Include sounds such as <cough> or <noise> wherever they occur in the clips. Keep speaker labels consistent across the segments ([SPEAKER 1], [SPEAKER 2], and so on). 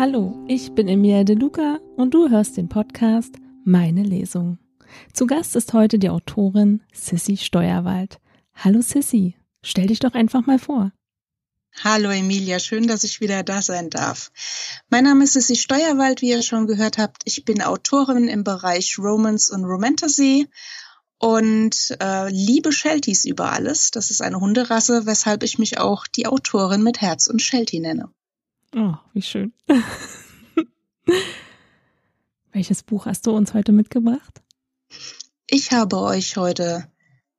[SPEAKER 1] Hallo, ich bin Emilia De Luca und du hörst den Podcast Meine Lesung. Zu Gast ist heute die Autorin Sissy Steuerwald. Hallo Sissy, stell dich doch einfach mal vor.
[SPEAKER 2] Hallo Emilia, schön, dass ich wieder da sein darf. Mein Name ist Sissy Steuerwald, wie ihr schon gehört habt. Ich bin Autorin im Bereich Romance und Romantasy und äh, liebe Shelties über alles. Das ist eine Hunderasse, weshalb ich mich auch die Autorin mit Herz und Sheltie nenne.
[SPEAKER 1] Oh, wie schön. <laughs> Welches Buch hast du uns heute mitgebracht?
[SPEAKER 2] Ich habe euch heute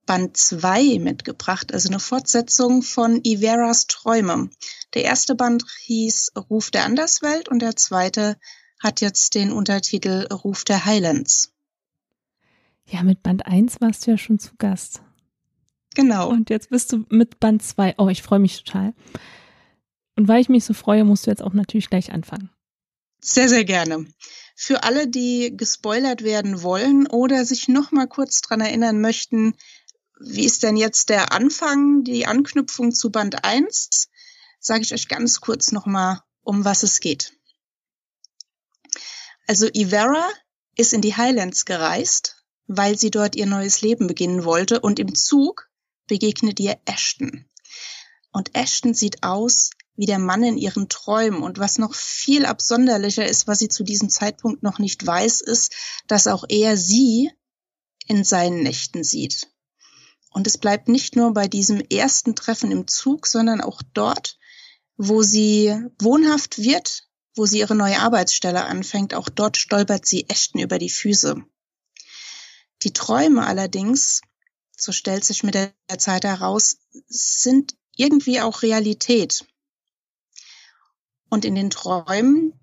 [SPEAKER 2] Band 2 mitgebracht, also eine Fortsetzung von Iveras Träume. Der erste Band hieß Ruf der Anderswelt und der zweite hat jetzt den Untertitel Ruf der Highlands.
[SPEAKER 1] Ja, mit Band 1 warst du ja schon zu Gast.
[SPEAKER 2] Genau.
[SPEAKER 1] Und jetzt bist du mit Band 2. Oh, ich freue mich total. Und weil ich mich so freue, musst du jetzt auch natürlich gleich anfangen.
[SPEAKER 2] Sehr, sehr gerne. Für alle, die gespoilert werden wollen oder sich noch mal kurz dran erinnern möchten, wie ist denn jetzt der Anfang, die Anknüpfung zu Band 1, sage ich euch ganz kurz noch mal, um was es geht. Also Ivera ist in die Highlands gereist, weil sie dort ihr neues Leben beginnen wollte und im Zug begegnet ihr Ashton. Und Ashton sieht aus wie der Mann in ihren Träumen. Und was noch viel absonderlicher ist, was sie zu diesem Zeitpunkt noch nicht weiß, ist, dass auch er sie in seinen Nächten sieht. Und es bleibt nicht nur bei diesem ersten Treffen im Zug, sondern auch dort, wo sie wohnhaft wird, wo sie ihre neue Arbeitsstelle anfängt, auch dort stolpert sie Echten über die Füße. Die Träume allerdings, so stellt sich mit der Zeit heraus, sind irgendwie auch Realität. Und in den Träumen,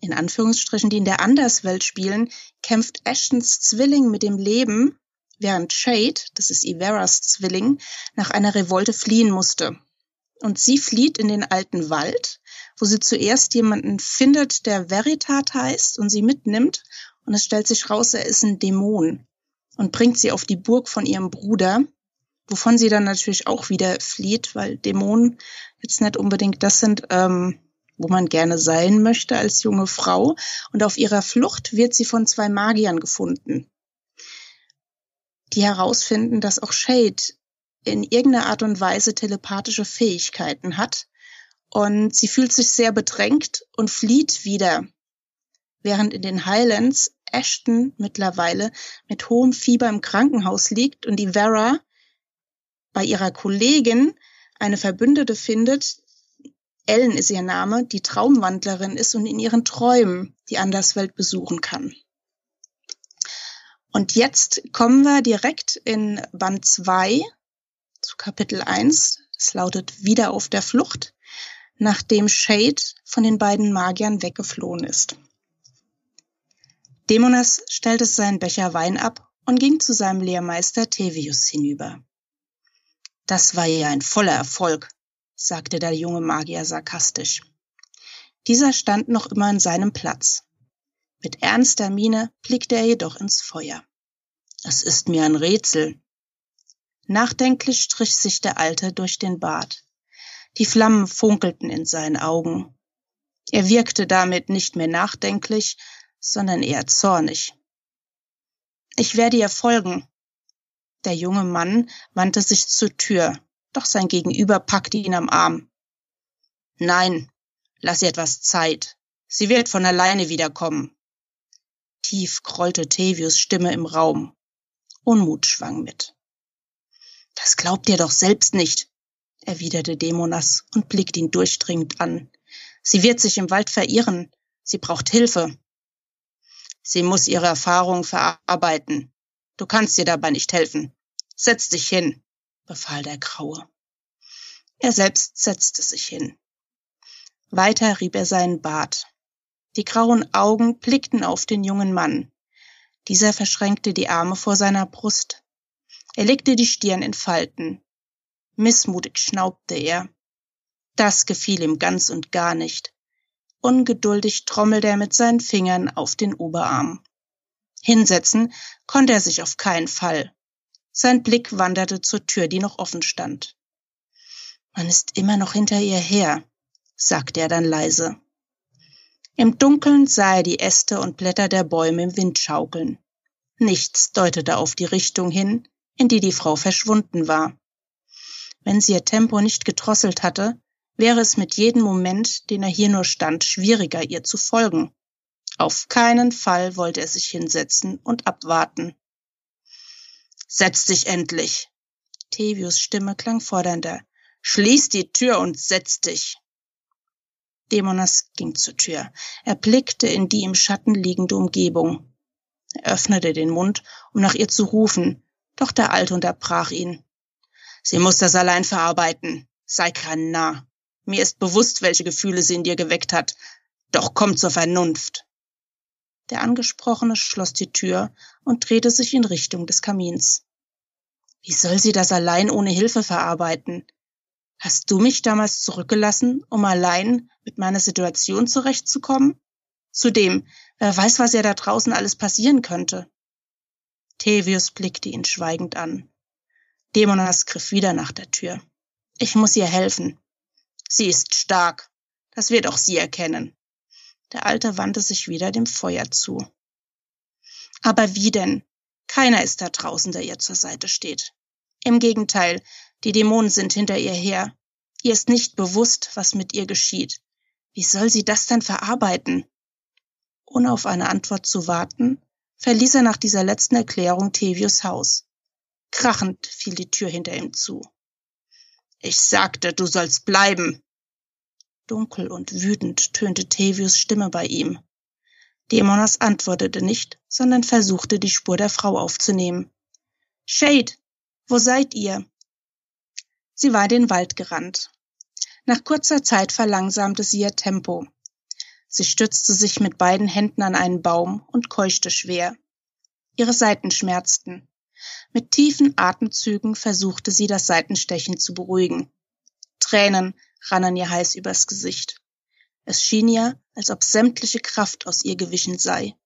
[SPEAKER 2] in Anführungsstrichen, die in der Anderswelt spielen, kämpft Ashtons Zwilling mit dem Leben, während Shade, das ist Iveras Zwilling, nach einer Revolte fliehen musste. Und sie flieht in den alten Wald, wo sie zuerst jemanden findet, der Veritat heißt und sie mitnimmt. Und es stellt sich raus, er ist ein Dämon und bringt sie auf die Burg von ihrem Bruder, wovon sie dann natürlich auch wieder flieht, weil Dämonen jetzt nicht unbedingt das sind, ähm, wo man gerne sein möchte als junge Frau. Und auf ihrer Flucht wird sie von zwei Magiern gefunden, die herausfinden, dass auch Shade in irgendeiner Art und Weise telepathische Fähigkeiten hat. Und sie fühlt sich sehr bedrängt und flieht wieder. Während in den Highlands Ashton mittlerweile mit hohem Fieber im Krankenhaus liegt und die Vera bei ihrer Kollegin eine Verbündete findet, Ellen ist ihr Name, die Traumwandlerin ist und in ihren Träumen die Anderswelt besuchen kann. Und jetzt kommen wir direkt in Band 2 zu Kapitel 1. Es lautet Wieder auf der Flucht, nachdem Shade von den beiden Magiern weggeflohen ist. Dämonas stellte seinen Becher Wein ab und ging zu seinem Lehrmeister Tevius hinüber. Das war ja ein voller Erfolg, sagte der junge Magier sarkastisch. Dieser stand noch immer an seinem Platz. Mit ernster Miene blickte er jedoch ins Feuer. Es ist mir ein Rätsel. Nachdenklich strich sich der Alte durch den Bart. Die Flammen funkelten in seinen Augen. Er wirkte damit nicht mehr nachdenklich, sondern eher zornig. Ich werde ihr folgen. Der junge Mann wandte sich zur Tür doch sein Gegenüber packte ihn am Arm. Nein, lass ihr etwas Zeit. Sie wird von alleine wiederkommen. Tief grollte Tevius Stimme im Raum. Unmut schwang mit. Das glaubt ihr doch selbst nicht, erwiderte Dämonas und blickte ihn durchdringend an. Sie wird sich im Wald verirren. Sie braucht Hilfe. Sie muss ihre Erfahrungen verarbeiten. Du kannst ihr dabei nicht helfen. Setz dich hin befahl der Graue. Er selbst setzte sich hin. Weiter rieb er seinen Bart. Die grauen Augen blickten auf den jungen Mann. Dieser verschränkte die Arme vor seiner Brust. Er legte die Stirn in Falten. Missmutig schnaubte er. Das gefiel ihm ganz und gar nicht. Ungeduldig trommelte er mit seinen Fingern auf den Oberarm. Hinsetzen konnte er sich auf keinen Fall. Sein Blick wanderte zur Tür, die noch offen stand. Man ist immer noch hinter ihr her, sagte er dann leise. Im Dunkeln sah er die Äste und Blätter der Bäume im Wind schaukeln. Nichts deutete auf die Richtung hin, in die die Frau verschwunden war. Wenn sie ihr Tempo nicht gedrosselt hatte, wäre es mit jedem Moment, den er hier nur stand, schwieriger, ihr zu folgen. Auf keinen Fall wollte er sich hinsetzen und abwarten. Setz dich endlich! Tevius Stimme klang fordernder. Schließ die Tür und setz dich! Dämonas ging zur Tür. Er blickte in die im Schatten liegende Umgebung. Er öffnete den Mund, um nach ihr zu rufen, doch der Alte unterbrach ihn. Sie muss das allein verarbeiten. Sei kein Narr. Mir ist bewusst, welche Gefühle sie in dir geweckt hat. Doch komm zur Vernunft. Der Angesprochene schloss die Tür und drehte sich in Richtung des Kamins. Wie soll sie das allein ohne Hilfe verarbeiten? Hast du mich damals zurückgelassen, um allein mit meiner Situation zurechtzukommen? Zudem, wer weiß, was ja da draußen alles passieren könnte. Tevius blickte ihn schweigend an. Dämonas griff wieder nach der Tür. Ich muss ihr helfen. Sie ist stark. Das wird auch sie erkennen. Der Alte wandte sich wieder dem Feuer zu. Aber wie denn? Keiner ist da draußen, der ihr zur Seite steht. Im Gegenteil, die Dämonen sind hinter ihr her. Ihr ist nicht bewusst, was mit ihr geschieht. Wie soll sie das dann verarbeiten? Ohne auf eine Antwort zu warten, verließ er nach dieser letzten Erklärung Tevius Haus. Krachend fiel die Tür hinter ihm zu. Ich sagte, du sollst bleiben. Dunkel und wütend tönte Tevius Stimme bei ihm. Dämonas antwortete nicht, sondern versuchte, die Spur der Frau aufzunehmen. Shade, wo seid ihr? Sie war in den Wald gerannt. Nach kurzer Zeit verlangsamte sie ihr Tempo. Sie stützte sich mit beiden Händen an einen Baum und keuchte schwer. Ihre Seiten schmerzten. Mit tiefen Atemzügen versuchte sie, das Seitenstechen zu beruhigen. Tränen rannen ihr heiß übers Gesicht. Es schien ihr, als ob sämtliche Kraft aus ihr gewichen sei.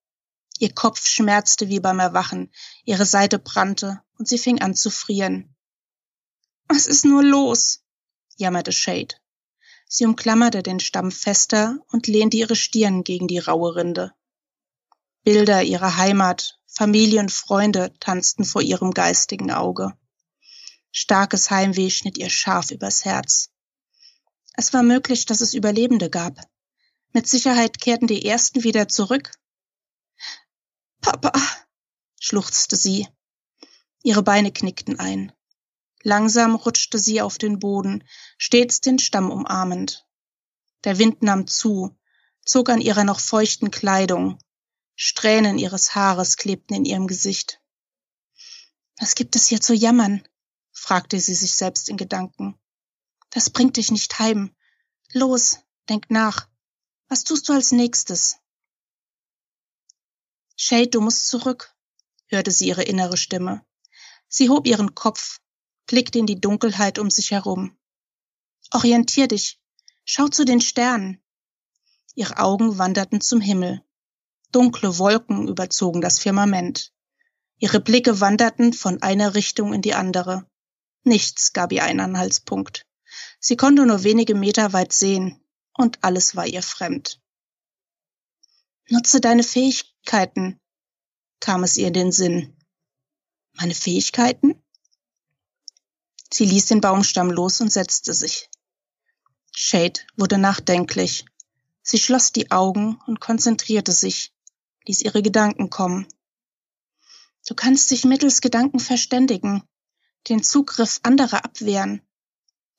[SPEAKER 2] Ihr Kopf schmerzte wie beim Erwachen, ihre Seite brannte und sie fing an zu frieren. Was ist nur los? jammerte Shade. Sie umklammerte den Stamm fester und lehnte ihre Stirn gegen die raue Rinde. Bilder ihrer Heimat, Familie und Freunde tanzten vor ihrem geistigen Auge. Starkes Heimweh schnitt ihr scharf übers Herz. Es war möglich, dass es Überlebende gab. Mit Sicherheit kehrten die ersten wieder zurück. Papa, schluchzte sie. Ihre Beine knickten ein. Langsam rutschte sie auf den Boden, stets den Stamm umarmend. Der Wind nahm zu, zog an ihrer noch feuchten Kleidung. Strähnen ihres Haares klebten in ihrem Gesicht. Was gibt es hier zu jammern? fragte sie sich selbst in Gedanken. Das bringt dich nicht heim. Los, denk nach. Was tust du als nächstes? Shade, du musst zurück, hörte sie ihre innere Stimme. Sie hob ihren Kopf, blickte in die Dunkelheit um sich herum. Orientier dich, schau zu den Sternen. Ihre Augen wanderten zum Himmel. Dunkle Wolken überzogen das Firmament. Ihre Blicke wanderten von einer Richtung in die andere. Nichts gab ihr einen Anhaltspunkt. Sie konnte nur wenige Meter weit sehen, und alles war ihr fremd. Nutze deine Fähigkeiten, kam es ihr in den Sinn. Meine Fähigkeiten? Sie ließ den Baumstamm los und setzte sich. Shade wurde nachdenklich. Sie schloss die Augen und konzentrierte sich, ließ ihre Gedanken kommen. Du kannst dich mittels Gedanken verständigen, den Zugriff anderer abwehren,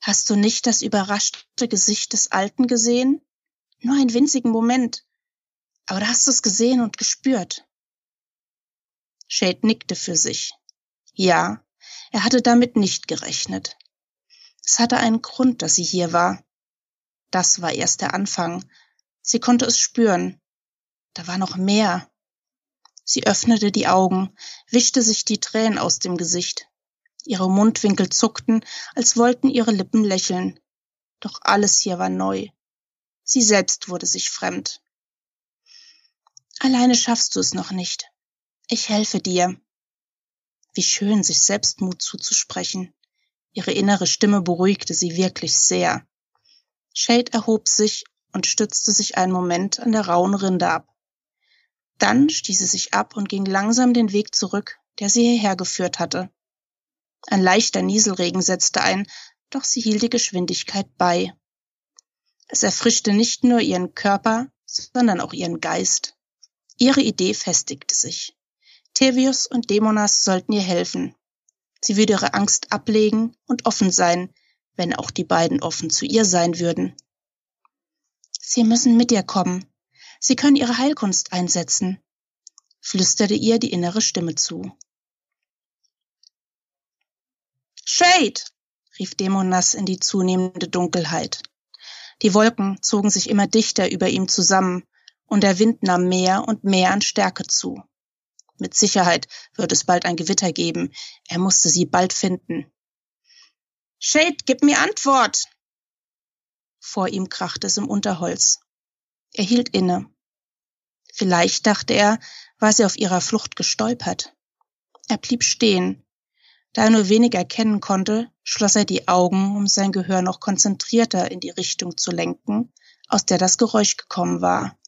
[SPEAKER 2] Hast du nicht das überraschte Gesicht des Alten gesehen? Nur einen winzigen Moment. Aber du hast es gesehen und gespürt. Shade nickte für sich. Ja, er hatte damit nicht gerechnet. Es hatte einen Grund, dass sie hier war. Das war erst der Anfang. Sie konnte es spüren. Da war noch mehr. Sie öffnete die Augen, wischte sich die Tränen aus dem Gesicht. Ihre Mundwinkel zuckten, als wollten ihre Lippen lächeln. Doch alles hier war neu. Sie selbst wurde sich fremd. Alleine schaffst du es noch nicht. Ich helfe dir. Wie schön, sich Selbstmut zuzusprechen. Ihre innere Stimme beruhigte sie wirklich sehr. Shade erhob sich und stützte sich einen Moment an der rauen Rinde ab. Dann stieß sie sich ab und ging langsam den Weg zurück, der sie hierher geführt hatte. Ein leichter Nieselregen setzte ein, doch sie hielt die Geschwindigkeit bei. Es erfrischte nicht nur ihren Körper, sondern auch ihren Geist. Ihre Idee festigte sich. Tevius und Dämonas sollten ihr helfen. Sie würde ihre Angst ablegen und offen sein, wenn auch die beiden offen zu ihr sein würden. Sie müssen mit ihr kommen. Sie können ihre Heilkunst einsetzen, flüsterte ihr die innere Stimme zu. Shade! rief Dämonas in die zunehmende Dunkelheit. Die Wolken zogen sich immer dichter über ihm zusammen, und der Wind nahm mehr und mehr an Stärke zu. Mit Sicherheit wird es bald ein Gewitter geben. Er musste sie bald finden. Shade, gib mir Antwort! Vor ihm krachte es im Unterholz. Er hielt inne. Vielleicht, dachte er, war sie auf ihrer Flucht gestolpert. Er blieb stehen. Da er nur wenig erkennen konnte, schloss er die Augen, um sein Gehör noch konzentrierter in die Richtung zu lenken, aus der das Geräusch gekommen war.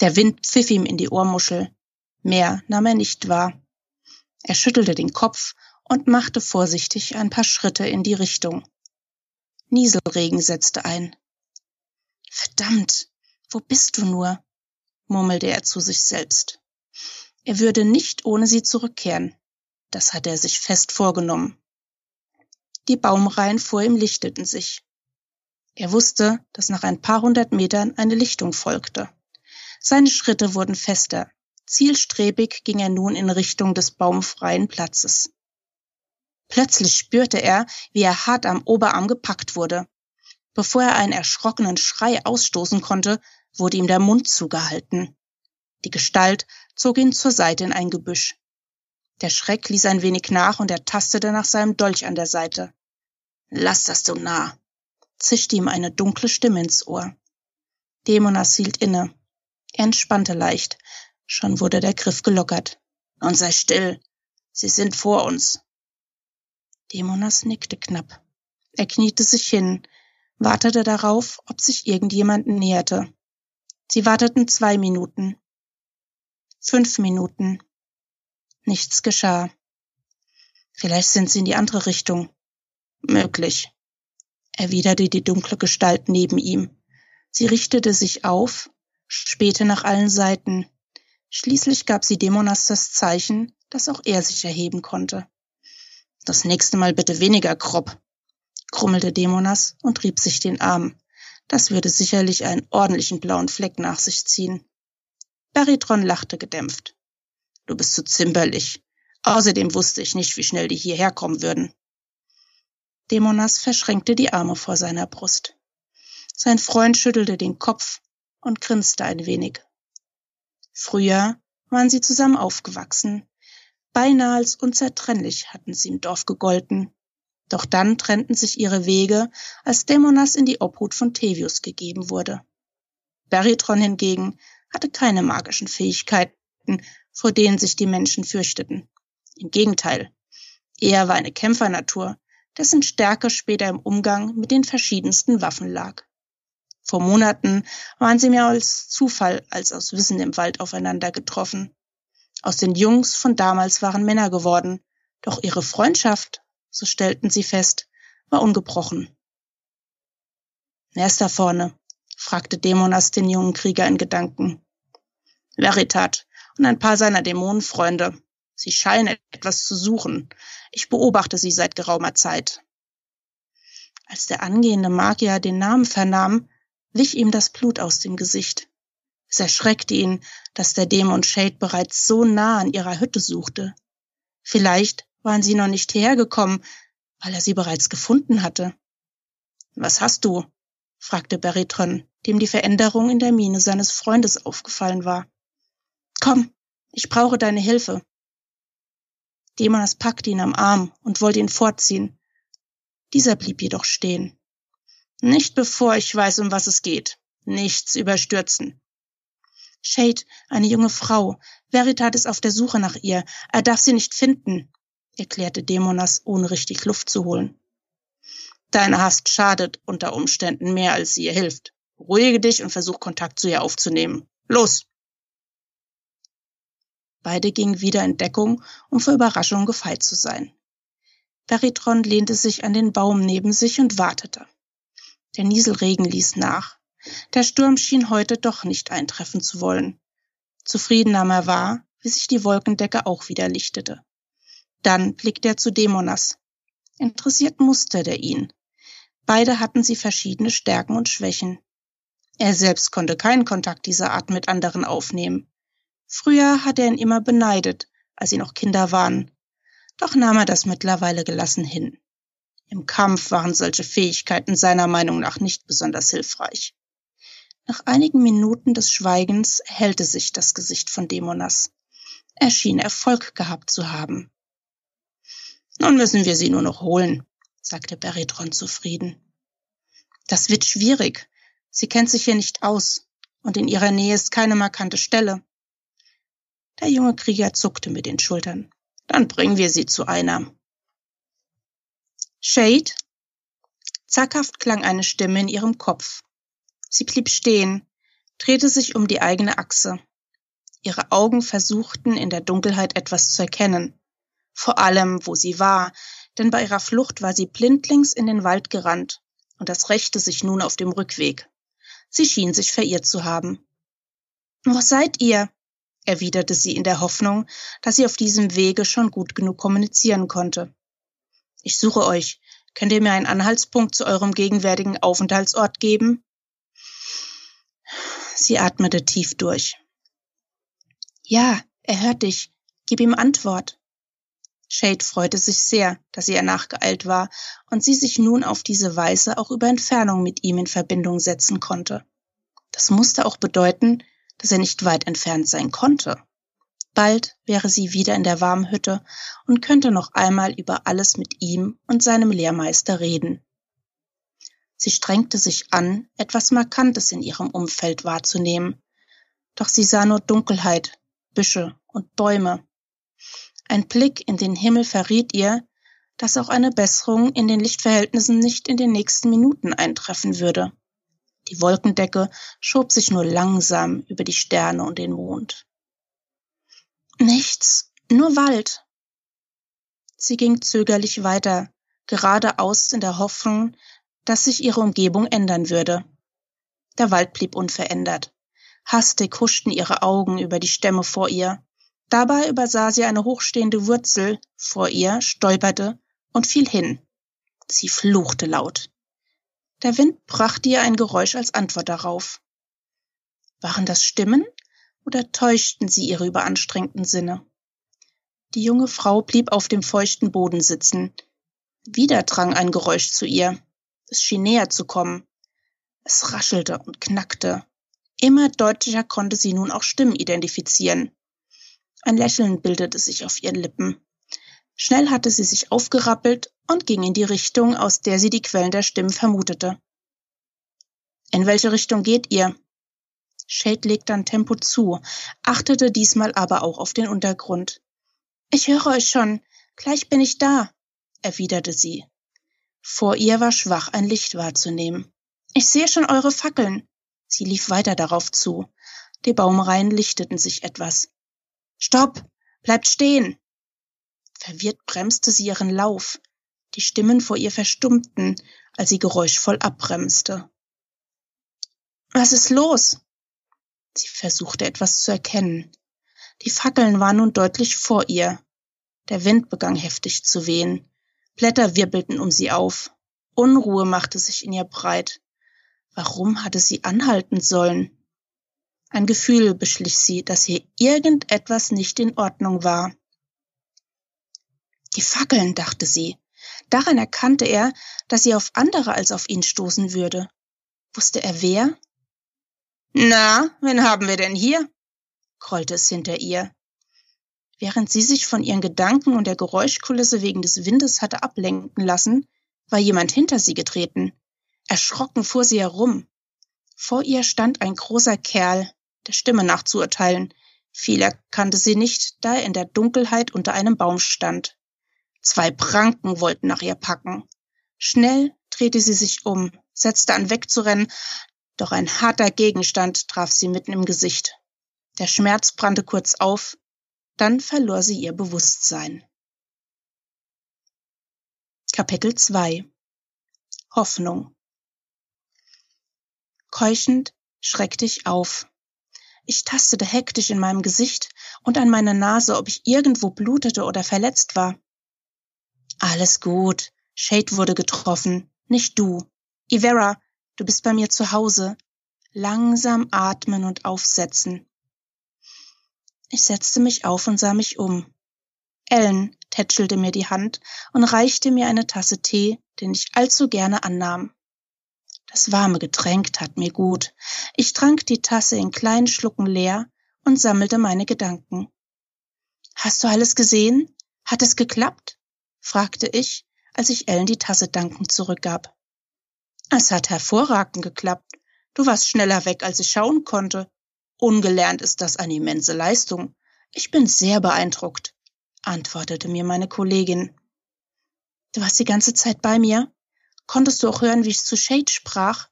[SPEAKER 2] Der Wind pfiff ihm in die Ohrmuschel. Mehr nahm er nicht wahr. Er schüttelte den Kopf und machte vorsichtig ein paar Schritte in die Richtung. Nieselregen setzte ein. Verdammt, wo bist du nur? murmelte er zu sich selbst. Er würde nicht ohne sie zurückkehren. Das hatte er sich fest vorgenommen. Die Baumreihen vor ihm lichteten sich. Er wusste, dass nach ein paar hundert Metern eine Lichtung folgte. Seine Schritte wurden fester. Zielstrebig ging er nun in Richtung des baumfreien Platzes. Plötzlich spürte er, wie er hart am Oberarm gepackt wurde. Bevor er einen erschrockenen Schrei ausstoßen konnte, wurde ihm der Mund zugehalten. Die Gestalt zog ihn zur Seite in ein Gebüsch. Der Schreck ließ ein wenig nach und er tastete nach seinem Dolch an der Seite. Lass das so nah, zischte ihm eine dunkle Stimme ins Ohr. Dämonas hielt inne. Er entspannte leicht. Schon wurde der Griff gelockert. Und sei still. Sie sind vor uns. Dämonas nickte knapp. Er kniete sich hin, wartete darauf, ob sich irgendjemand näherte. Sie warteten zwei Minuten. Fünf Minuten. Nichts geschah. Vielleicht sind sie in die andere Richtung. Möglich, erwiderte die dunkle Gestalt neben ihm. Sie richtete sich auf, spähte nach allen Seiten. Schließlich gab sie Dämonas das Zeichen, dass auch er sich erheben konnte. Das nächste Mal bitte weniger grob, grummelte Dämonas und rieb sich den Arm. Das würde sicherlich einen ordentlichen blauen Fleck nach sich ziehen. Baritron lachte gedämpft. Du bist zu zimperlich. Außerdem wusste ich nicht, wie schnell die hierher kommen würden. Dämonas verschränkte die Arme vor seiner Brust. Sein Freund schüttelte den Kopf und grinste ein wenig. Früher waren sie zusammen aufgewachsen, Beinahe als unzertrennlich hatten sie im Dorf gegolten. Doch dann trennten sich ihre Wege, als Dämonas in die Obhut von Tevius gegeben wurde. Baritron hingegen hatte keine magischen Fähigkeiten, vor denen sich die Menschen fürchteten. Im Gegenteil, er war eine Kämpfernatur, dessen Stärke später im Umgang mit den verschiedensten Waffen lag. Vor Monaten waren sie mehr als Zufall als aus Wissen im Wald aufeinander getroffen. Aus den Jungs von damals waren Männer geworden, doch ihre Freundschaft, so stellten sie fest, war ungebrochen. Wer ist da vorne? fragte Dämonas den jungen Krieger in Gedanken. Veritat und ein paar seiner Dämonenfreunde. Sie scheinen etwas zu suchen. Ich beobachte sie seit geraumer Zeit. Als der angehende Magier den Namen vernahm, wich ihm das Blut aus dem Gesicht. Es erschreckte ihn, dass der Dämon Shade bereits so nah an ihrer Hütte suchte. Vielleicht waren sie noch nicht hergekommen, weil er sie bereits gefunden hatte. Was hast du? fragte Beritron, dem die Veränderung in der Miene seines Freundes aufgefallen war. Komm, ich brauche deine Hilfe. Dämonas packte ihn am Arm und wollte ihn vorziehen. Dieser blieb jedoch stehen. Nicht bevor ich weiß, um was es geht. Nichts überstürzen. Shade, eine junge Frau. Veritat ist auf der Suche nach ihr. Er darf sie nicht finden, erklärte Dämonas, ohne richtig Luft zu holen. Deine Hast schadet unter Umständen mehr, als sie ihr hilft, Ruhige dich und versuch Kontakt zu ihr aufzunehmen. Los! Beide gingen wieder in Deckung, um für Überraschung gefeit zu sein. Peritron lehnte sich an den Baum neben sich und wartete. Der Nieselregen ließ nach. Der Sturm schien heute doch nicht eintreffen zu wollen. Zufrieden nahm er wahr, wie sich die Wolkendecke auch wieder lichtete. Dann blickte er zu Dämonas. Interessiert musterte er ihn. Beide hatten sie verschiedene Stärken und Schwächen. Er selbst konnte keinen Kontakt dieser Art mit anderen aufnehmen. Früher hatte er ihn immer beneidet, als sie noch Kinder waren. Doch nahm er das mittlerweile gelassen hin. Im Kampf waren solche Fähigkeiten seiner Meinung nach nicht besonders hilfreich. Nach einigen Minuten des Schweigens erhellte sich das Gesicht von Dämonas. Er schien Erfolg gehabt zu haben. Nun müssen wir sie nur noch holen, sagte Beritron zufrieden. Das wird schwierig. Sie kennt sich hier nicht aus, und in ihrer Nähe ist keine markante Stelle. Der junge Krieger zuckte mit den Schultern. Dann bringen wir sie zu einer. Shade? Zackhaft klang eine Stimme in ihrem Kopf. Sie blieb stehen, drehte sich um die eigene Achse. Ihre Augen versuchten in der Dunkelheit etwas zu erkennen vor allem wo sie war, denn bei ihrer Flucht war sie blindlings in den Wald gerannt, und das rächte sich nun auf dem Rückweg. Sie schien sich verirrt zu haben. Wo seid ihr? Erwiderte sie in der Hoffnung, dass sie auf diesem Wege schon gut genug kommunizieren konnte. Ich suche euch. Könnt ihr mir einen Anhaltspunkt zu eurem gegenwärtigen Aufenthaltsort geben? Sie atmete tief durch. Ja, er hört dich. Gib ihm Antwort. Shade freute sich sehr, dass ihr nachgeeilt war und sie sich nun auf diese Weise auch über Entfernung mit ihm in Verbindung setzen konnte. Das musste auch bedeuten, dass er nicht weit entfernt sein konnte. Bald wäre sie wieder in der Warmhütte und könnte noch einmal über alles mit ihm und seinem Lehrmeister reden. Sie strengte sich an, etwas Markantes in ihrem Umfeld wahrzunehmen, doch sie sah nur Dunkelheit, Büsche und Bäume, ein Blick in den Himmel verriet ihr, dass auch eine Besserung in den Lichtverhältnissen nicht in den nächsten Minuten eintreffen würde. Die Wolkendecke schob sich nur langsam über die Sterne und den Mond. Nichts, nur Wald. Sie ging zögerlich weiter, geradeaus in der Hoffnung, dass sich ihre Umgebung ändern würde. Der Wald blieb unverändert. Hastig huschten ihre Augen über die Stämme vor ihr. Dabei übersah sie eine hochstehende Wurzel vor ihr, stolperte und fiel hin. Sie fluchte laut. Der Wind brachte ihr ein Geräusch als Antwort darauf. Waren das Stimmen oder täuschten sie ihre überanstrengten Sinne? Die junge Frau blieb auf dem feuchten Boden sitzen. Wieder drang ein Geräusch zu ihr. Es schien näher zu kommen. Es raschelte und knackte. Immer deutlicher konnte sie nun auch Stimmen identifizieren. Ein Lächeln bildete sich auf ihren Lippen. Schnell hatte sie sich aufgerappelt und ging in die Richtung, aus der sie die Quellen der Stimmen vermutete. In welche Richtung geht ihr? Shade legte an Tempo zu, achtete diesmal aber auch auf den Untergrund. Ich höre euch schon. Gleich bin ich da, erwiderte sie. Vor ihr war schwach ein Licht wahrzunehmen. Ich sehe schon eure Fackeln. Sie lief weiter darauf zu. Die Baumreihen lichteten sich etwas. Stopp! Bleibt stehen! Verwirrt bremste sie ihren Lauf. Die Stimmen vor ihr verstummten, als sie geräuschvoll abbremste. Was ist los? Sie versuchte etwas zu erkennen. Die Fackeln waren nun deutlich vor ihr. Der Wind begann heftig zu wehen. Blätter wirbelten um sie auf. Unruhe machte sich in ihr breit. Warum hatte sie anhalten sollen? Ein Gefühl beschlich sie, dass hier irgendetwas nicht in Ordnung war. Die Fackeln, dachte sie. Daran erkannte er, dass sie auf andere als auf ihn stoßen würde. Wusste er wer? Na, wen haben wir denn hier? grollte es hinter ihr. Während sie sich von ihren Gedanken und der Geräuschkulisse wegen des Windes hatte ablenken lassen, war jemand hinter sie getreten. Erschrocken fuhr sie herum. Vor ihr stand ein großer Kerl, der Stimme nach zu urteilen. Viel erkannte sie nicht, da er in der Dunkelheit unter einem Baum stand. Zwei Pranken wollten nach ihr packen. Schnell drehte sie sich um, setzte an wegzurennen, Doch ein harter Gegenstand traf sie mitten im Gesicht. Der Schmerz brannte kurz auf, dann verlor sie ihr Bewusstsein. Kapitel 2 Hoffnung Keuchend schreckte ich auf. Ich tastete hektisch in meinem Gesicht und an meiner Nase, ob ich irgendwo blutete oder verletzt war. Alles gut. Shade wurde getroffen, nicht du. Ivera, du bist bei mir zu Hause. Langsam atmen und aufsetzen. Ich setzte mich auf und sah mich um. Ellen tätschelte mir die Hand und reichte mir eine Tasse Tee, den ich allzu gerne annahm. Das warme Getränk tat mir gut. Ich trank die Tasse in kleinen Schlucken leer und sammelte meine Gedanken. Hast du alles gesehen? Hat es geklappt? Fragte ich, als ich Ellen die Tasse dankend zurückgab. Es hat hervorragend geklappt. Du warst schneller weg, als ich schauen konnte. Ungelernt ist das eine immense Leistung. Ich bin sehr beeindruckt, antwortete mir meine Kollegin. Du warst die ganze Zeit bei mir? Konntest du auch hören, wie ich zu Shade sprach?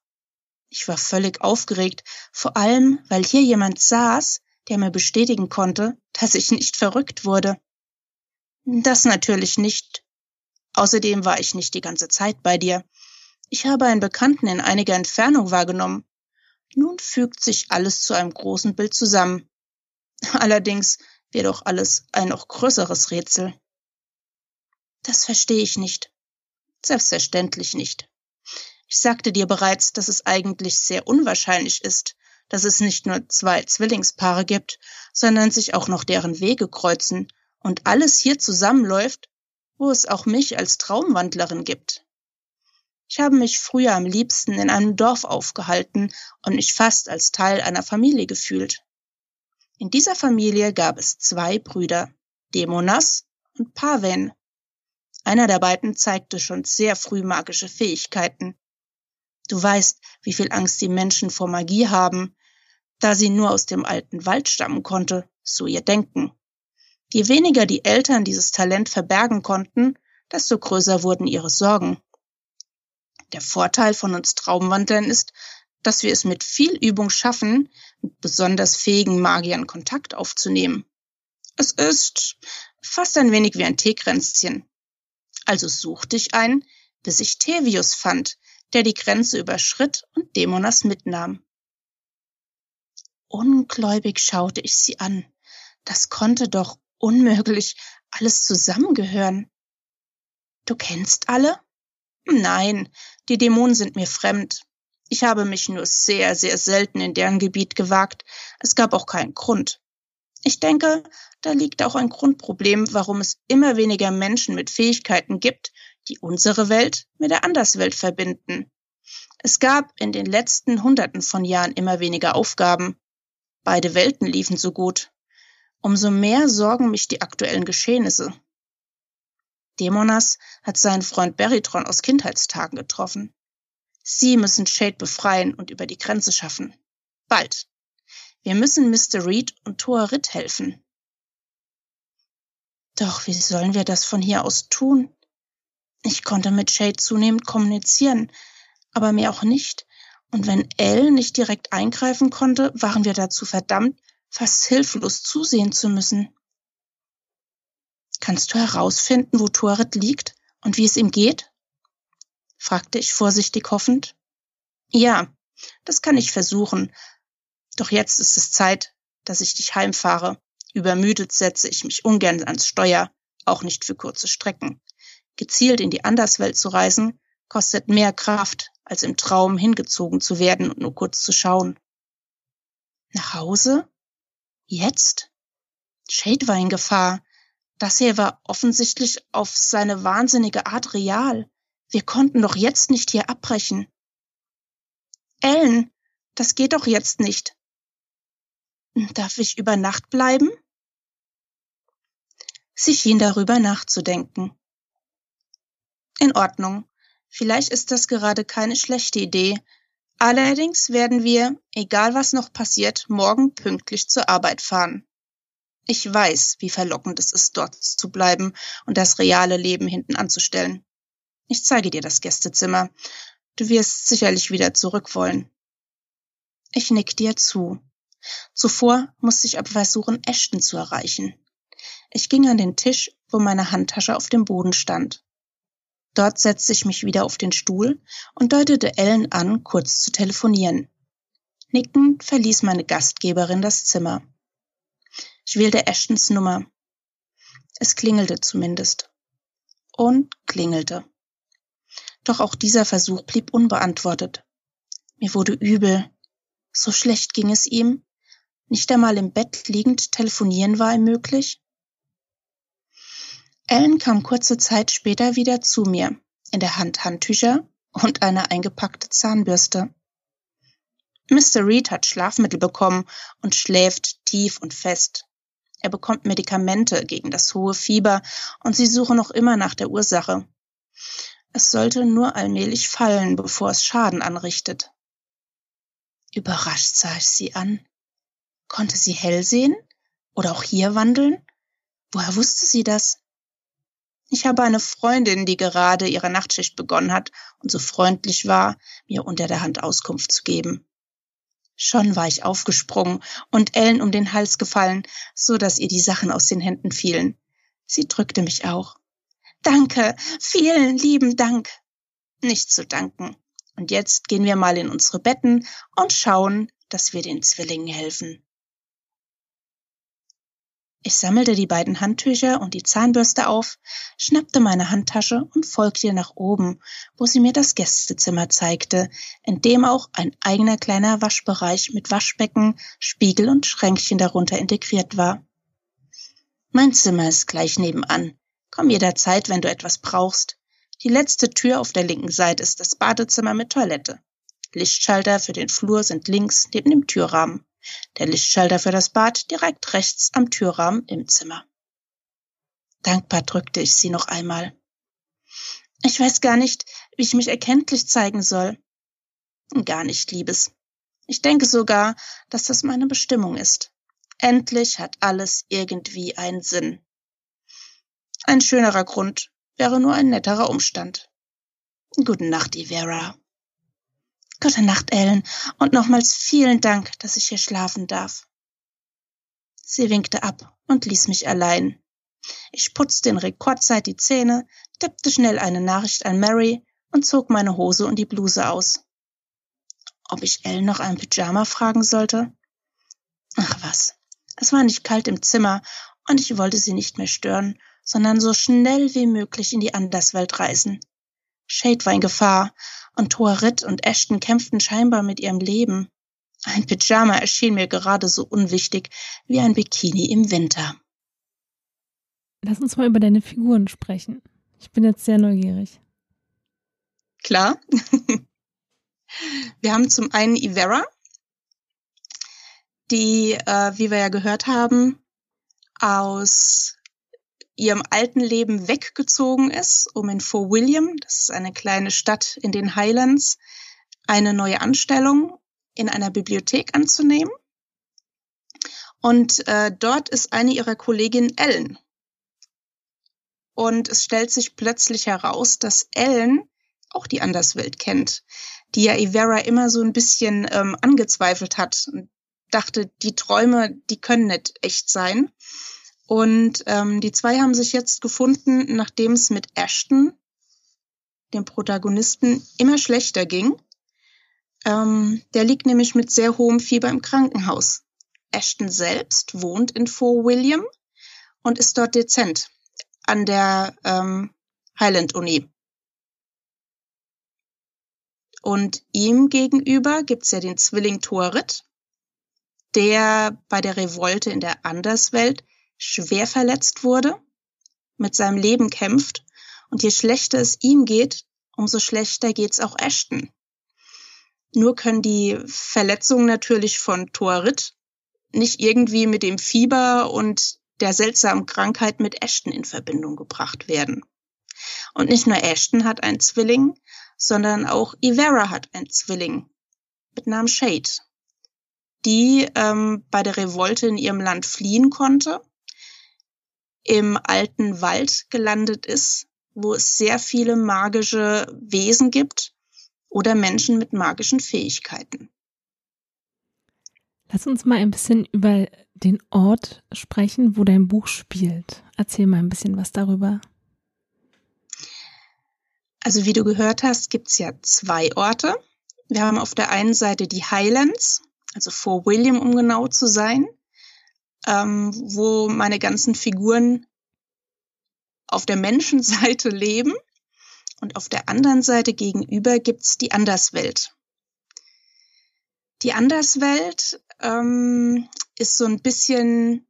[SPEAKER 2] Ich war völlig aufgeregt, vor allem, weil hier jemand saß, der mir bestätigen konnte, dass ich nicht verrückt wurde. Das natürlich nicht. Außerdem war ich nicht die ganze Zeit bei dir. Ich habe einen Bekannten in einiger Entfernung wahrgenommen. Nun fügt sich alles zu einem großen Bild zusammen. Allerdings wäre doch alles ein noch größeres Rätsel. Das verstehe ich nicht. Selbstverständlich nicht. Ich sagte dir bereits, dass es eigentlich sehr unwahrscheinlich ist, dass es nicht nur zwei Zwillingspaare gibt, sondern sich auch noch deren Wege kreuzen und alles hier zusammenläuft, wo es auch mich als Traumwandlerin gibt. Ich habe mich früher am liebsten in einem Dorf aufgehalten und mich fast als Teil einer Familie gefühlt. In dieser Familie gab es zwei Brüder, Demonas und Paven. Einer der beiden zeigte schon sehr früh magische Fähigkeiten. Du weißt, wie viel Angst die Menschen vor Magie haben, da sie nur aus dem alten Wald stammen konnte, so ihr Denken. Je weniger die Eltern dieses Talent verbergen konnten, desto größer wurden ihre Sorgen. Der Vorteil von uns Traumwandlern ist, dass wir es mit viel Übung schaffen, mit besonders fähigen Magiern Kontakt aufzunehmen. Es ist fast ein wenig wie ein Teekränzchen. Also suchte ich einen, bis ich Tevius fand, der die Grenze überschritt und Dämonas mitnahm. Ungläubig schaute ich sie an. Das konnte doch unmöglich alles zusammengehören. Du kennst alle? Nein, die Dämonen sind mir fremd. Ich habe mich nur sehr, sehr selten in deren Gebiet gewagt. Es gab auch keinen Grund. Ich denke, da liegt auch ein Grundproblem, warum es immer weniger Menschen mit Fähigkeiten gibt, die unsere Welt mit der Anderswelt verbinden. Es gab in den letzten Hunderten von Jahren immer weniger Aufgaben. Beide Welten liefen so gut. Umso mehr sorgen mich die aktuellen Geschehnisse. Dämonas hat seinen Freund Beritron aus Kindheitstagen getroffen. Sie müssen Shade befreien und über die Grenze schaffen. Bald. Wir müssen Mr. Reed und Toarit helfen. Doch wie sollen wir das von hier aus tun? Ich konnte mit Shade zunehmend kommunizieren, aber mehr auch nicht. Und wenn Elle nicht direkt eingreifen konnte, waren wir dazu verdammt, fast hilflos zusehen zu müssen. Kannst du herausfinden, wo Toarit liegt und wie es ihm geht? fragte ich vorsichtig hoffend. Ja, das kann ich versuchen, doch jetzt ist es Zeit, dass ich dich heimfahre. Übermüdet setze ich mich ungern ans Steuer, auch nicht für kurze Strecken. Gezielt in die Anderswelt zu reisen, kostet mehr Kraft, als im Traum hingezogen zu werden und nur kurz zu schauen. Nach Hause? Jetzt? Shade war in Gefahr. Das hier war offensichtlich auf seine wahnsinnige Art real. Wir konnten doch jetzt nicht hier abbrechen. Ellen, das geht doch jetzt nicht. Darf ich über Nacht bleiben? Sie schien darüber nachzudenken. In Ordnung. Vielleicht ist das gerade keine schlechte Idee. Allerdings werden wir, egal was noch passiert, morgen pünktlich zur Arbeit fahren. Ich weiß, wie verlockend es ist, dort zu bleiben und das reale Leben hinten anzustellen. Ich zeige dir das Gästezimmer. Du wirst sicherlich wieder zurück wollen. Ich nickte ihr zu. Zuvor musste ich aber versuchen, Ashton zu erreichen. Ich ging an den Tisch, wo meine Handtasche auf dem Boden stand. Dort setzte ich mich wieder auf den Stuhl und deutete Ellen an, kurz zu telefonieren. Nickend verließ meine Gastgeberin das Zimmer. Ich wählte Ashtons Nummer. Es klingelte zumindest. Und klingelte. Doch auch dieser Versuch blieb unbeantwortet. Mir wurde übel. So schlecht ging es ihm. Nicht einmal im Bett liegend telefonieren war ihm möglich. Ellen kam kurze Zeit später wieder zu mir, in der Hand Handtücher und eine eingepackte Zahnbürste. Mr. Reed hat Schlafmittel bekommen und schläft tief und fest. Er bekommt Medikamente gegen das hohe Fieber und sie suchen noch immer nach der Ursache. Es sollte nur allmählich fallen, bevor es Schaden anrichtet. Überrascht sah ich sie an. Konnte sie hell sehen? Oder auch hier wandeln? Woher wusste sie das? Ich habe eine Freundin, die gerade ihre Nachtschicht begonnen hat und so freundlich war, mir unter der Hand Auskunft zu geben. Schon war ich aufgesprungen und Ellen um den Hals gefallen, so dass ihr die Sachen aus den Händen fielen. Sie drückte mich auch. Danke, vielen lieben Dank. Nicht zu danken. Und jetzt gehen wir mal in unsere Betten und schauen, dass wir den Zwillingen helfen. Ich sammelte die beiden Handtücher und die Zahnbürste auf, schnappte meine Handtasche und folgte ihr nach oben, wo sie mir das Gästezimmer zeigte, in dem auch ein eigener kleiner Waschbereich mit Waschbecken, Spiegel und Schränkchen darunter integriert war. Mein Zimmer ist gleich nebenan. Komm jederzeit, wenn du etwas brauchst. Die letzte Tür auf der linken Seite ist das Badezimmer mit Toilette. Lichtschalter für den Flur sind links neben dem Türrahmen der Lichtschalter für das Bad direkt rechts am Türrahmen im Zimmer. Dankbar drückte ich sie noch einmal. Ich weiß gar nicht, wie ich mich erkenntlich zeigen soll. Gar nicht, Liebes. Ich denke sogar, dass das meine Bestimmung ist. Endlich hat alles irgendwie einen Sinn. Ein schönerer Grund wäre nur ein netterer Umstand. Gute Nacht, Ivera. Gute Nacht, Ellen, und nochmals vielen Dank, dass ich hier schlafen darf. Sie winkte ab und ließ mich allein. Ich putzte in Rekordzeit die Zähne, tippte schnell eine Nachricht an Mary und zog meine Hose und die Bluse aus. Ob ich Ellen noch ein Pyjama fragen sollte? Ach was, es war nicht kalt im Zimmer und ich wollte sie nicht mehr stören, sondern so schnell wie möglich in die Anderswelt reisen. Shade war in Gefahr und Toarit und Ashton kämpften scheinbar mit ihrem Leben. Ein Pyjama erschien mir gerade so unwichtig wie ein Bikini im Winter.
[SPEAKER 1] Lass uns mal über deine Figuren sprechen. Ich bin jetzt sehr neugierig.
[SPEAKER 2] Klar. <laughs> wir haben zum einen Ivera, die, äh, wie wir ja gehört haben, aus ihrem alten Leben weggezogen ist, um in Fort William, das ist eine kleine Stadt in den Highlands, eine neue Anstellung in einer Bibliothek anzunehmen. Und äh, dort ist eine ihrer Kolleginnen Ellen. Und es stellt sich plötzlich heraus, dass Ellen auch die Anderswelt kennt, die ja Ivera immer so ein bisschen ähm, angezweifelt hat und dachte, die Träume, die können nicht echt sein. Und ähm, die zwei haben sich jetzt gefunden, nachdem es mit Ashton, dem Protagonisten, immer schlechter ging. Ähm, der liegt nämlich mit sehr hohem Fieber im Krankenhaus. Ashton selbst wohnt in Fort William und ist dort dezent an der ähm, Highland Uni. Und ihm gegenüber gibt's ja den Zwilling Thorit, der bei der Revolte in der Anderswelt schwer verletzt wurde, mit seinem Leben kämpft und je schlechter es ihm geht, umso schlechter geht's auch Ashton. Nur können die Verletzungen natürlich von Thorit nicht irgendwie mit dem Fieber und der seltsamen Krankheit mit Ashton in Verbindung gebracht werden. Und nicht nur Ashton hat einen Zwilling, sondern auch Ivera hat einen Zwilling mit Namen Shade, die ähm, bei der Revolte in ihrem Land fliehen konnte im alten Wald gelandet ist, wo es sehr viele magische Wesen gibt oder Menschen mit magischen Fähigkeiten.
[SPEAKER 1] Lass uns mal ein bisschen über den Ort sprechen, wo dein Buch spielt. Erzähl mal ein bisschen was darüber.
[SPEAKER 2] Also wie du gehört hast, gibt es ja zwei Orte. Wir haben auf der einen Seite die Highlands, also Fort William, um genau zu sein, ähm, wo meine ganzen Figuren auf der Menschenseite leben. Und auf der anderen Seite gegenüber gibt's die Anderswelt. Die Anderswelt ähm, ist so ein bisschen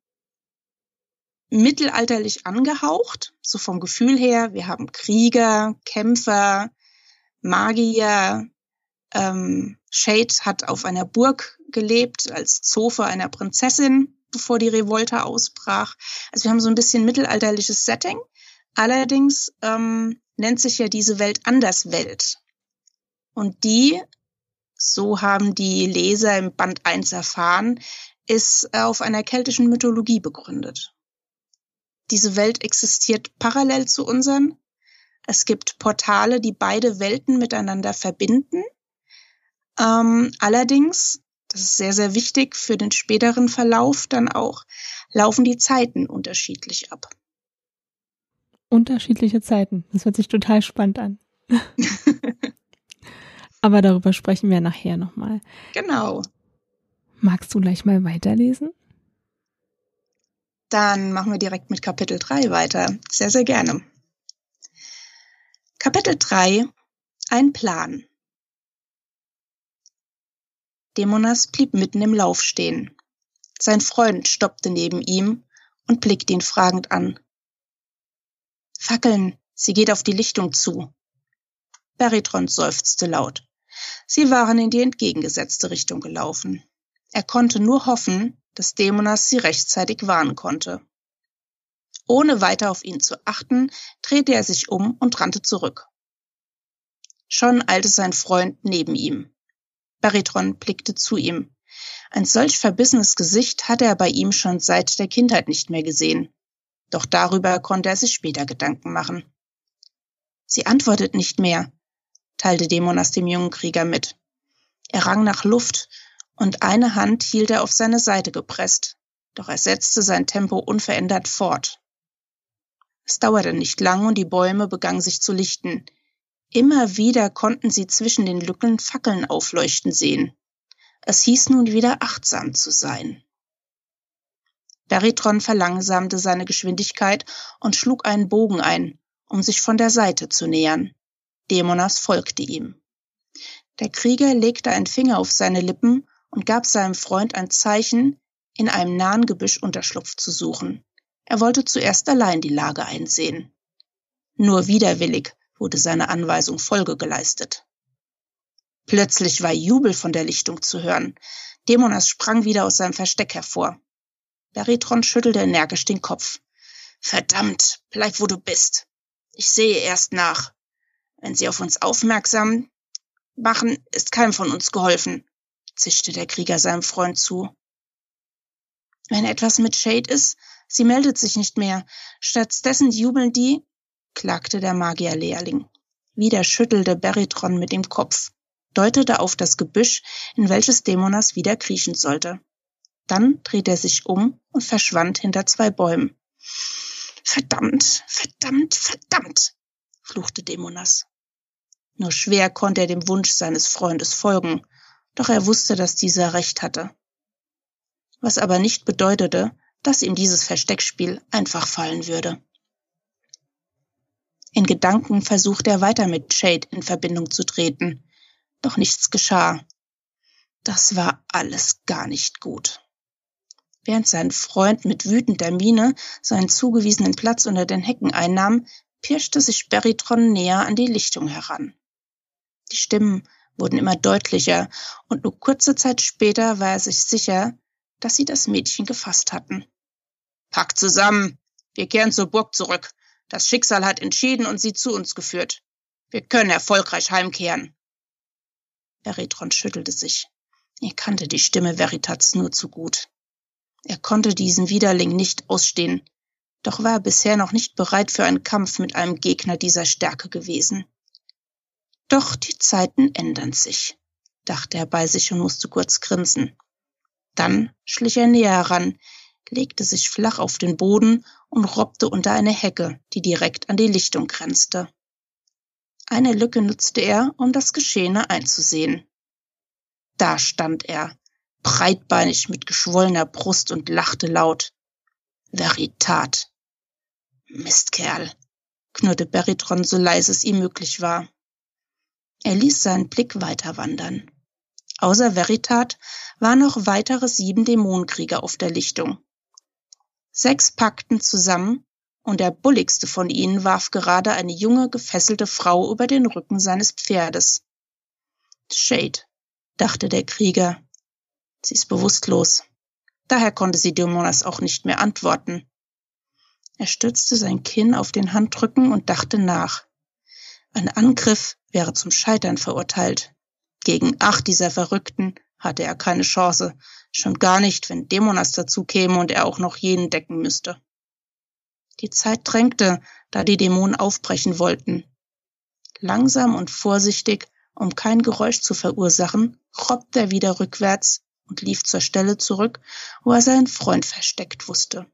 [SPEAKER 2] mittelalterlich angehaucht, so vom Gefühl her. Wir haben Krieger, Kämpfer, Magier. Ähm, Shade hat auf einer Burg gelebt als Zofe einer Prinzessin, bevor die Revolte ausbrach. Also wir haben so ein bisschen mittelalterliches Setting. Allerdings ähm, nennt sich ja diese Welt Anderswelt. Und die, so haben die Leser im Band 1 erfahren, ist auf einer keltischen Mythologie begründet. Diese Welt existiert parallel zu unseren. Es gibt Portale, die beide Welten miteinander verbinden. Ähm, allerdings, das ist sehr, sehr wichtig für den späteren Verlauf dann auch, laufen die Zeiten unterschiedlich ab.
[SPEAKER 1] Unterschiedliche Zeiten. Das hört sich total spannend an. <laughs> Aber darüber sprechen wir nachher nochmal.
[SPEAKER 2] Genau.
[SPEAKER 1] Magst du gleich mal weiterlesen?
[SPEAKER 2] Dann machen wir direkt mit Kapitel 3 weiter. Sehr, sehr gerne. Kapitel 3 Ein Plan. Dämonas blieb mitten im Lauf stehen. Sein Freund stoppte neben ihm und blickte ihn fragend an. Fackeln, sie geht auf die Lichtung zu. Beritron seufzte laut. Sie waren in die entgegengesetzte Richtung gelaufen. Er konnte nur hoffen, dass Dämonas sie rechtzeitig warnen konnte. Ohne weiter auf ihn zu achten, drehte er sich um und rannte zurück. Schon eilte sein Freund neben ihm. Baritron blickte zu ihm. Ein solch verbissenes Gesicht hatte er bei ihm schon seit der Kindheit nicht mehr gesehen. Doch darüber konnte er sich später Gedanken machen. Sie antwortet nicht mehr, teilte Dämonas dem jungen Krieger mit. Er rang nach Luft und eine Hand hielt er auf seine Seite gepresst, doch er setzte sein Tempo unverändert fort. Es dauerte nicht lang und die Bäume begannen sich zu lichten. Immer wieder konnten sie zwischen den Lücken Fackeln aufleuchten sehen. Es hieß nun wieder achtsam zu sein. Baritron verlangsamte seine Geschwindigkeit und schlug einen Bogen ein, um sich von der Seite zu nähern. Dämonas folgte ihm. Der Krieger legte einen Finger auf seine Lippen und gab seinem Freund ein Zeichen, in einem nahen Gebüsch Unterschlupf zu suchen. Er wollte zuerst allein die Lage einsehen. Nur widerwillig wurde seiner Anweisung Folge geleistet. Plötzlich war Jubel von der Lichtung zu hören. Dämonas sprang wieder aus seinem Versteck hervor. Baritron schüttelte energisch den Kopf. Verdammt, bleib wo du bist. Ich sehe erst nach. Wenn sie auf uns aufmerksam machen, ist keinem von uns geholfen zischte der Krieger seinem Freund zu. Wenn etwas mit Shade ist, sie meldet sich nicht mehr. Stattdessen jubeln die, klagte der Magierlehrling. Wieder schüttelte Beritron mit dem Kopf, deutete auf das Gebüsch, in welches Dämonas wieder kriechen sollte. Dann drehte er sich um und verschwand hinter zwei Bäumen. Verdammt, verdammt, verdammt, fluchte Dämonas. Nur schwer konnte er dem Wunsch seines Freundes folgen, doch er wusste, dass dieser recht hatte. Was aber nicht bedeutete, dass ihm dieses Versteckspiel einfach fallen würde. In Gedanken versuchte er weiter mit Shade in Verbindung zu treten, doch nichts geschah. Das war alles gar nicht gut. Während sein Freund mit wütender Miene seinen zugewiesenen Platz unter den Hecken einnahm, pirschte sich Beritron näher an die Lichtung heran. Die Stimmen wurden immer deutlicher, und nur kurze Zeit später war er sich sicher, dass sie das Mädchen gefasst hatten. Pack zusammen! Wir kehren zur Burg zurück. Das Schicksal hat entschieden und sie zu uns geführt. Wir können erfolgreich heimkehren. Veritron schüttelte sich. Er kannte die Stimme Veritats nur zu gut. Er konnte diesen Widerling nicht ausstehen, doch war er bisher noch nicht bereit für einen Kampf mit einem Gegner dieser Stärke gewesen. Doch die Zeiten ändern sich, dachte er bei sich und musste kurz grinsen. Dann schlich er näher heran, legte sich flach auf den Boden und robbte unter eine Hecke, die direkt an die Lichtung grenzte. Eine Lücke nutzte er, um das Geschehene einzusehen. Da stand er, breitbeinig mit geschwollener Brust und lachte laut. Veritat. Mistkerl, knurrte Beritron so leise es ihm möglich war. Er ließ seinen Blick weiter wandern. Außer Veritat waren noch weitere sieben Dämonenkrieger auf der Lichtung. Sechs packten zusammen, und der bulligste von ihnen warf gerade eine junge, gefesselte Frau über den Rücken seines Pferdes. Shade, dachte der Krieger. Sie ist bewusstlos. Daher konnte sie Dämonas auch nicht mehr antworten. Er stützte sein Kinn auf den Handrücken und dachte nach. Ein Angriff wäre zum Scheitern verurteilt. Gegen acht dieser Verrückten hatte er keine Chance, schon gar nicht, wenn Dämonas dazu käme und er auch noch jenen decken müsste. Die Zeit drängte, da die Dämonen aufbrechen wollten. Langsam und vorsichtig, um kein Geräusch zu verursachen, robbte er wieder rückwärts und lief zur Stelle zurück, wo er seinen Freund versteckt wusste.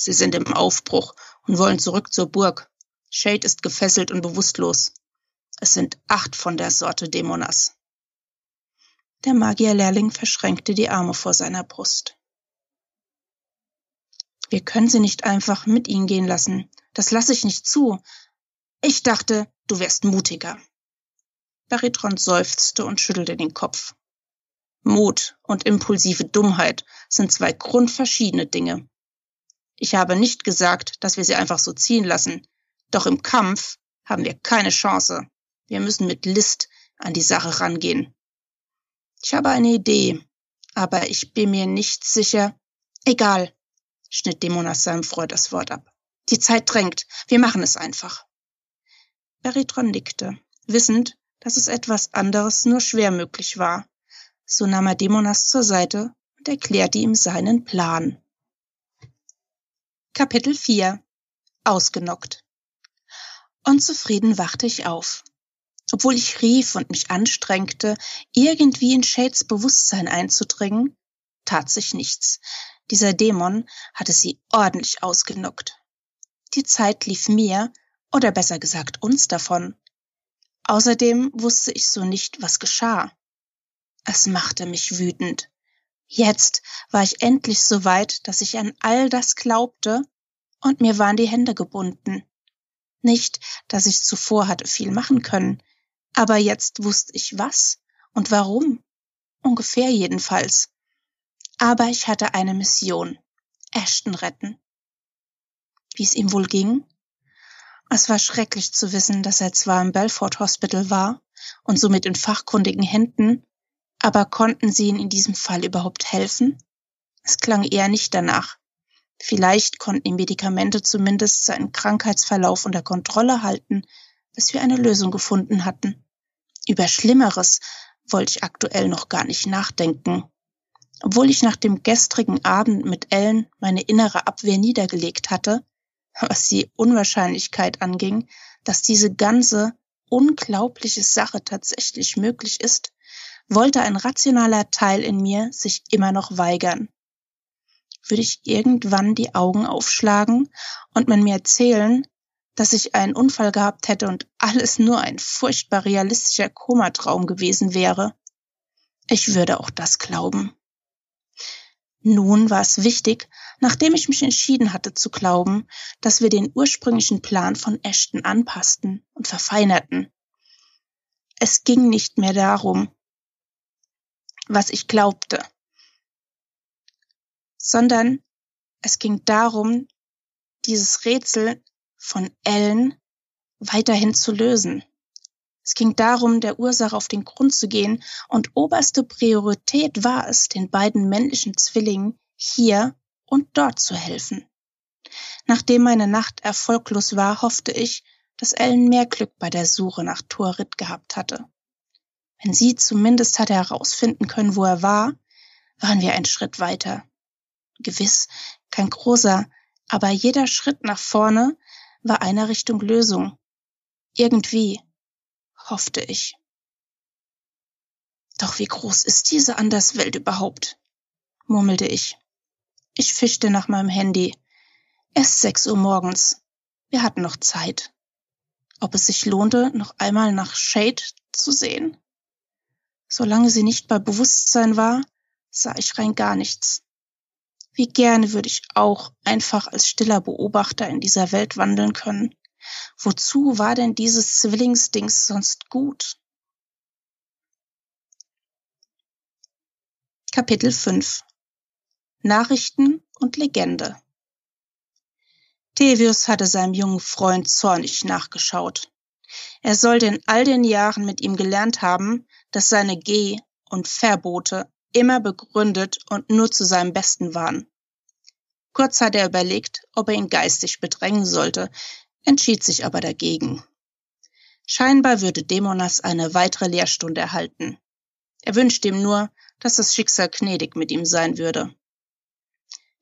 [SPEAKER 2] Sie sind im Aufbruch und wollen zurück zur Burg. Shade ist gefesselt und bewusstlos. Es sind acht von der Sorte Dämonas. Der Magierlehrling verschränkte die Arme vor seiner Brust. Wir können sie nicht einfach mit ihnen gehen lassen. Das lasse ich nicht zu. Ich dachte, du wärst mutiger. Baritron seufzte und schüttelte den Kopf. Mut und impulsive Dummheit sind zwei grundverschiedene Dinge. Ich habe nicht gesagt, dass wir sie einfach so ziehen lassen, doch im Kampf haben wir keine Chance. Wir müssen mit List an die Sache rangehen. Ich habe eine Idee, aber ich bin mir nicht sicher. Egal, schnitt Dämonas seinem Freund das Wort ab. Die Zeit drängt. Wir machen es einfach. Beritron nickte, wissend, dass es etwas anderes nur schwer möglich war. So nahm er Dämonas zur Seite und erklärte ihm seinen Plan. Kapitel 4 Ausgenockt Unzufrieden wachte ich auf obwohl ich rief und mich anstrengte, irgendwie in Shades Bewusstsein einzudringen, tat sich nichts. Dieser Dämon hatte sie ordentlich ausgenockt. Die Zeit lief mir, oder besser gesagt uns davon. Außerdem wusste ich so nicht, was geschah. Es machte mich wütend. Jetzt war ich endlich so weit, dass ich an all das glaubte, und mir waren die Hände gebunden. Nicht, dass ich zuvor hatte viel machen können, aber jetzt wusste ich was und warum. Ungefähr jedenfalls. Aber ich hatte eine Mission. Ashton retten. Wie es ihm wohl ging? Es war schrecklich zu wissen, dass er zwar im Belfort Hospital war und somit in fachkundigen Händen, aber konnten sie ihm in diesem Fall überhaupt helfen? Es klang eher nicht danach. Vielleicht konnten die Medikamente zumindest seinen Krankheitsverlauf unter Kontrolle halten, bis wir eine Lösung gefunden hatten. Über Schlimmeres wollte ich aktuell noch gar nicht nachdenken. Obwohl ich nach dem gestrigen Abend mit Ellen meine innere Abwehr niedergelegt hatte, was die Unwahrscheinlichkeit anging, dass diese ganze unglaubliche Sache tatsächlich möglich ist, wollte ein rationaler Teil in mir sich immer noch weigern. Würde ich irgendwann die Augen aufschlagen und man mir erzählen, dass ich einen Unfall gehabt hätte und alles nur ein furchtbar realistischer Komatraum gewesen wäre. Ich würde auch das glauben. Nun war es wichtig, nachdem ich mich entschieden hatte zu glauben, dass wir den ursprünglichen Plan von Ashton anpassten und verfeinerten. Es ging nicht mehr darum, was ich glaubte, sondern es ging darum, dieses Rätsel von Ellen weiterhin zu lösen. Es ging darum, der Ursache auf den Grund zu gehen, und oberste Priorität war es, den beiden männlichen Zwillingen hier und dort zu helfen. Nachdem meine Nacht erfolglos war, hoffte ich, dass Ellen mehr Glück bei der Suche nach Tuarit gehabt hatte. Wenn sie zumindest hatte herausfinden können, wo er war, waren wir einen Schritt weiter. Gewiss, kein großer, aber jeder Schritt nach vorne war eine Richtung Lösung. Irgendwie, hoffte ich. Doch wie groß ist diese Anderswelt überhaupt? murmelte ich. Ich fischte nach meinem Handy. Erst sechs Uhr morgens. Wir hatten noch Zeit. Ob es sich lohnte, noch einmal nach Shade zu sehen? Solange sie nicht bei Bewusstsein war, sah ich rein gar nichts. Wie gerne würde ich auch einfach als stiller Beobachter in dieser Welt wandeln können. Wozu war denn dieses Zwillingsdings sonst gut? Kapitel 5 Nachrichten und Legende Thevius hatte seinem jungen Freund zornig nachgeschaut. Er sollte in all den Jahren mit ihm gelernt haben, dass seine Geh- und Verbote immer begründet und nur zu seinem Besten waren. Kurz hat er überlegt, ob er ihn geistig bedrängen sollte, entschied sich aber dagegen. Scheinbar würde Dämonas eine weitere Lehrstunde erhalten. Er wünschte ihm nur, dass das Schicksal gnädig mit ihm sein würde.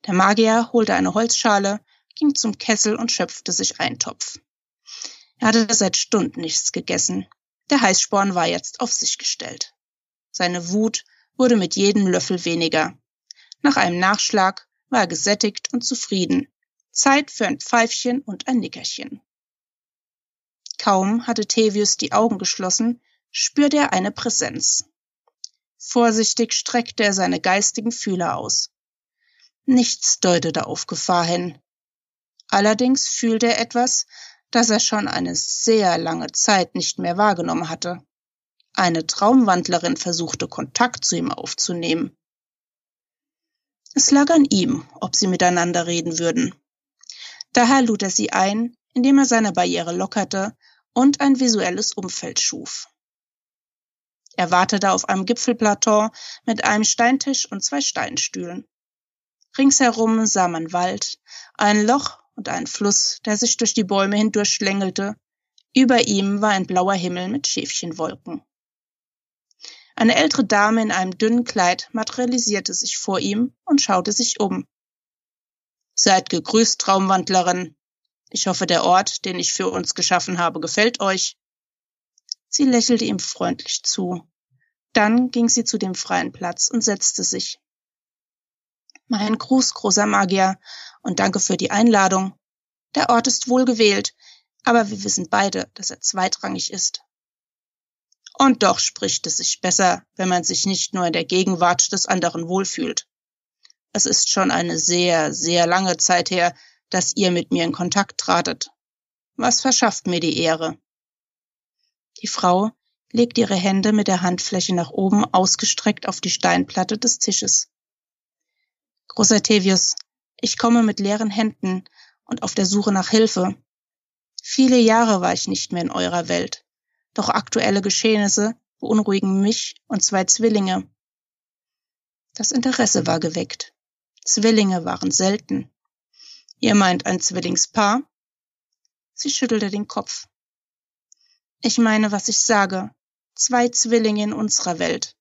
[SPEAKER 2] Der Magier holte eine Holzschale, ging zum Kessel und schöpfte sich einen Topf. Er hatte seit Stunden nichts gegessen. Der Heißsporn war jetzt auf sich gestellt. Seine Wut wurde mit jedem Löffel weniger. Nach einem Nachschlag war er gesättigt und zufrieden. Zeit für ein Pfeifchen und ein Nickerchen. Kaum hatte Tevius die Augen geschlossen, spürte er eine Präsenz. Vorsichtig streckte er seine geistigen Fühler aus. Nichts deutete auf Gefahr hin. Allerdings fühlte er etwas, das er schon eine sehr lange Zeit nicht mehr wahrgenommen hatte. Eine Traumwandlerin versuchte Kontakt zu ihm aufzunehmen. Es lag an ihm, ob sie miteinander reden würden. Daher lud er sie ein, indem er seine Barriere lockerte und ein visuelles Umfeld schuf. Er wartete auf einem Gipfelplateau mit einem Steintisch und zwei Steinstühlen. Ringsherum sah man Wald, ein Loch und einen Fluss, der sich durch die Bäume hindurch schlängelte. Über ihm war ein blauer Himmel mit Schäfchenwolken. Eine ältere Dame in einem dünnen Kleid materialisierte sich vor ihm und schaute sich um. Seid gegrüßt, Traumwandlerin. Ich hoffe, der Ort, den ich für uns geschaffen habe, gefällt euch. Sie lächelte ihm freundlich zu. Dann ging sie zu dem freien Platz und setzte sich. Mein Gruß, großer Magier, und danke für die Einladung. Der Ort ist wohl gewählt, aber wir wissen beide, dass er zweitrangig ist. Und doch spricht es sich besser, wenn man sich nicht nur in der Gegenwart des anderen wohlfühlt. Es ist schon eine sehr, sehr lange Zeit her, dass ihr mit mir in Kontakt tratet. Was verschafft mir die Ehre? Die Frau legt ihre Hände mit der Handfläche nach oben ausgestreckt auf die Steinplatte des Tisches. Großer Tevius, ich komme mit leeren Händen und auf der Suche nach Hilfe. Viele Jahre war ich nicht mehr in eurer Welt, doch aktuelle Geschehnisse beunruhigen mich und zwei Zwillinge. Das Interesse war geweckt. Zwillinge waren selten. Ihr meint ein Zwillingspaar? Sie schüttelte den Kopf. Ich meine, was ich sage. Zwei Zwillinge in unserer Welt.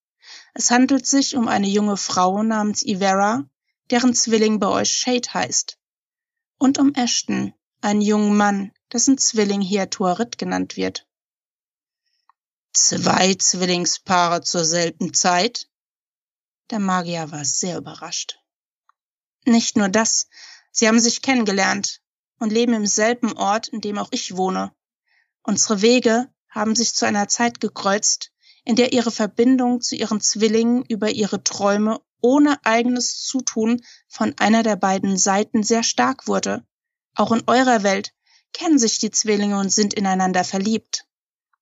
[SPEAKER 2] Es handelt sich um eine junge Frau namens Ivera, deren Zwilling bei euch Shade heißt. Und um Ashton, einen jungen Mann, dessen Zwilling hier Tuarit genannt wird. Zwei Zwillingspaare zur selben Zeit? Der Magier war sehr überrascht. Nicht nur das, sie haben sich kennengelernt und leben im selben Ort, in dem auch ich wohne. Unsere Wege haben sich zu einer Zeit gekreuzt, in der ihre Verbindung zu ihren Zwillingen über ihre Träume ohne eigenes Zutun von einer der beiden Seiten sehr stark wurde. Auch in eurer Welt kennen sich die Zwillinge und sind ineinander verliebt.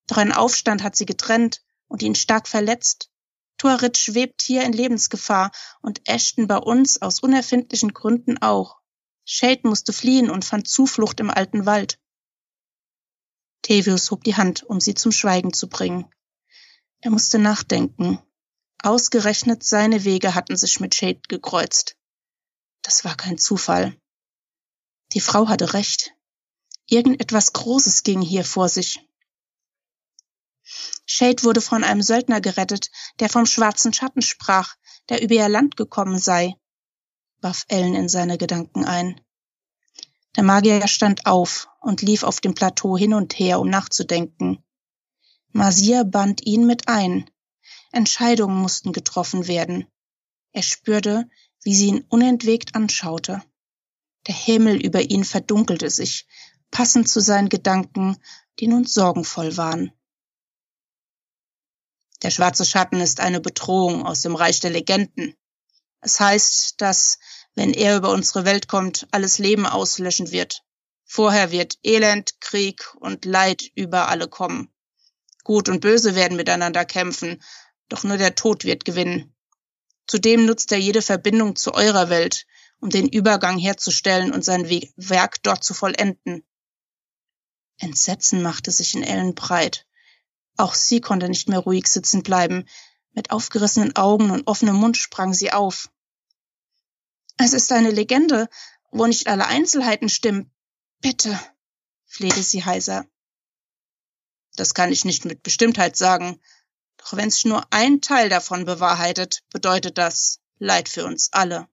[SPEAKER 2] Doch ein Aufstand hat sie getrennt und ihn stark verletzt. Tuarit schwebt hier in Lebensgefahr und Ashton bei uns aus unerfindlichen Gründen auch. Shade musste fliehen und fand Zuflucht im alten Wald. Tevius hob die Hand, um sie zum Schweigen zu bringen. Er musste nachdenken. Ausgerechnet seine Wege hatten sich mit Shade gekreuzt. Das war kein Zufall. Die Frau hatte recht. Irgendetwas Großes ging hier vor sich. Shade wurde von einem Söldner gerettet, der vom schwarzen Schatten sprach, der über ihr Land gekommen sei, warf Ellen in seine Gedanken ein. Der Magier stand auf und lief auf dem Plateau hin und her, um nachzudenken. Masir band ihn mit ein. Entscheidungen mussten getroffen werden. Er spürte, wie sie ihn unentwegt anschaute. Der Himmel über ihn verdunkelte sich, passend zu seinen Gedanken, die nun sorgenvoll waren. Der schwarze Schatten ist eine Bedrohung aus dem Reich der Legenden. Es heißt, dass, wenn er über unsere Welt kommt, alles Leben auslöschen wird. Vorher wird Elend, Krieg und Leid über alle kommen. Gut und Böse werden miteinander kämpfen, doch nur der Tod wird gewinnen. Zudem nutzt er jede Verbindung zu eurer Welt, um den Übergang herzustellen und sein Werk dort zu vollenden. Entsetzen machte sich in Ellen breit. Auch sie konnte nicht mehr ruhig sitzen bleiben. Mit aufgerissenen Augen und offenem Mund sprang sie auf. Es ist eine Legende, wo nicht alle Einzelheiten stimmen. Bitte, flehte sie heiser. Das kann ich nicht mit Bestimmtheit sagen. Doch wenn sich nur ein Teil davon bewahrheitet, bedeutet das Leid für uns alle.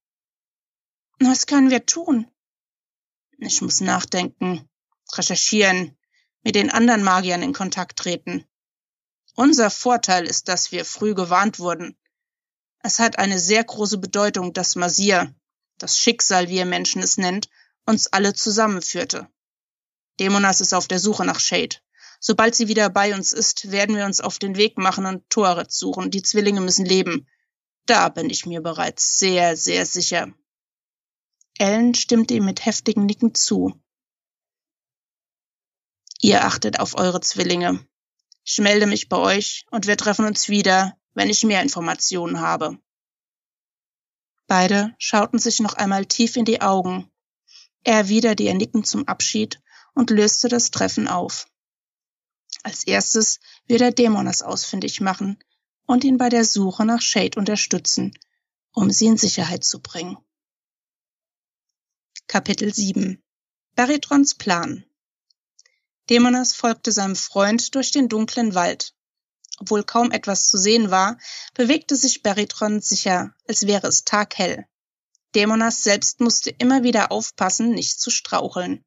[SPEAKER 2] Was können wir tun? Ich muss nachdenken, recherchieren, mit den anderen Magiern in Kontakt treten. Unser Vorteil ist, dass wir früh gewarnt wurden. Es hat eine sehr große Bedeutung, dass Masir, das Schicksal, wie ihr Menschen es nennt, uns alle zusammenführte. Dämonas ist auf der Suche nach Shade. Sobald sie wieder bei uns ist, werden wir uns auf den Weg machen und Toret suchen. Die Zwillinge müssen leben. Da bin ich mir bereits sehr, sehr sicher. Ellen stimmte ihm mit heftigen Nicken zu. Ihr achtet auf eure Zwillinge. Ich melde mich bei euch und wir treffen uns wieder, wenn ich mehr Informationen habe. Beide schauten sich noch einmal tief in die Augen. Er erwiderte ihr Nicken zum Abschied und löste das Treffen auf. Als erstes wird er Dämonas ausfindig machen und ihn bei der Suche nach Shade unterstützen, um sie in Sicherheit zu bringen. Kapitel 7 Baritrons Plan Dämonas folgte seinem Freund durch den dunklen Wald. Obwohl kaum etwas zu sehen war, bewegte sich Beritron sicher, als wäre es taghell. Dämonas selbst musste immer wieder aufpassen, nicht zu straucheln.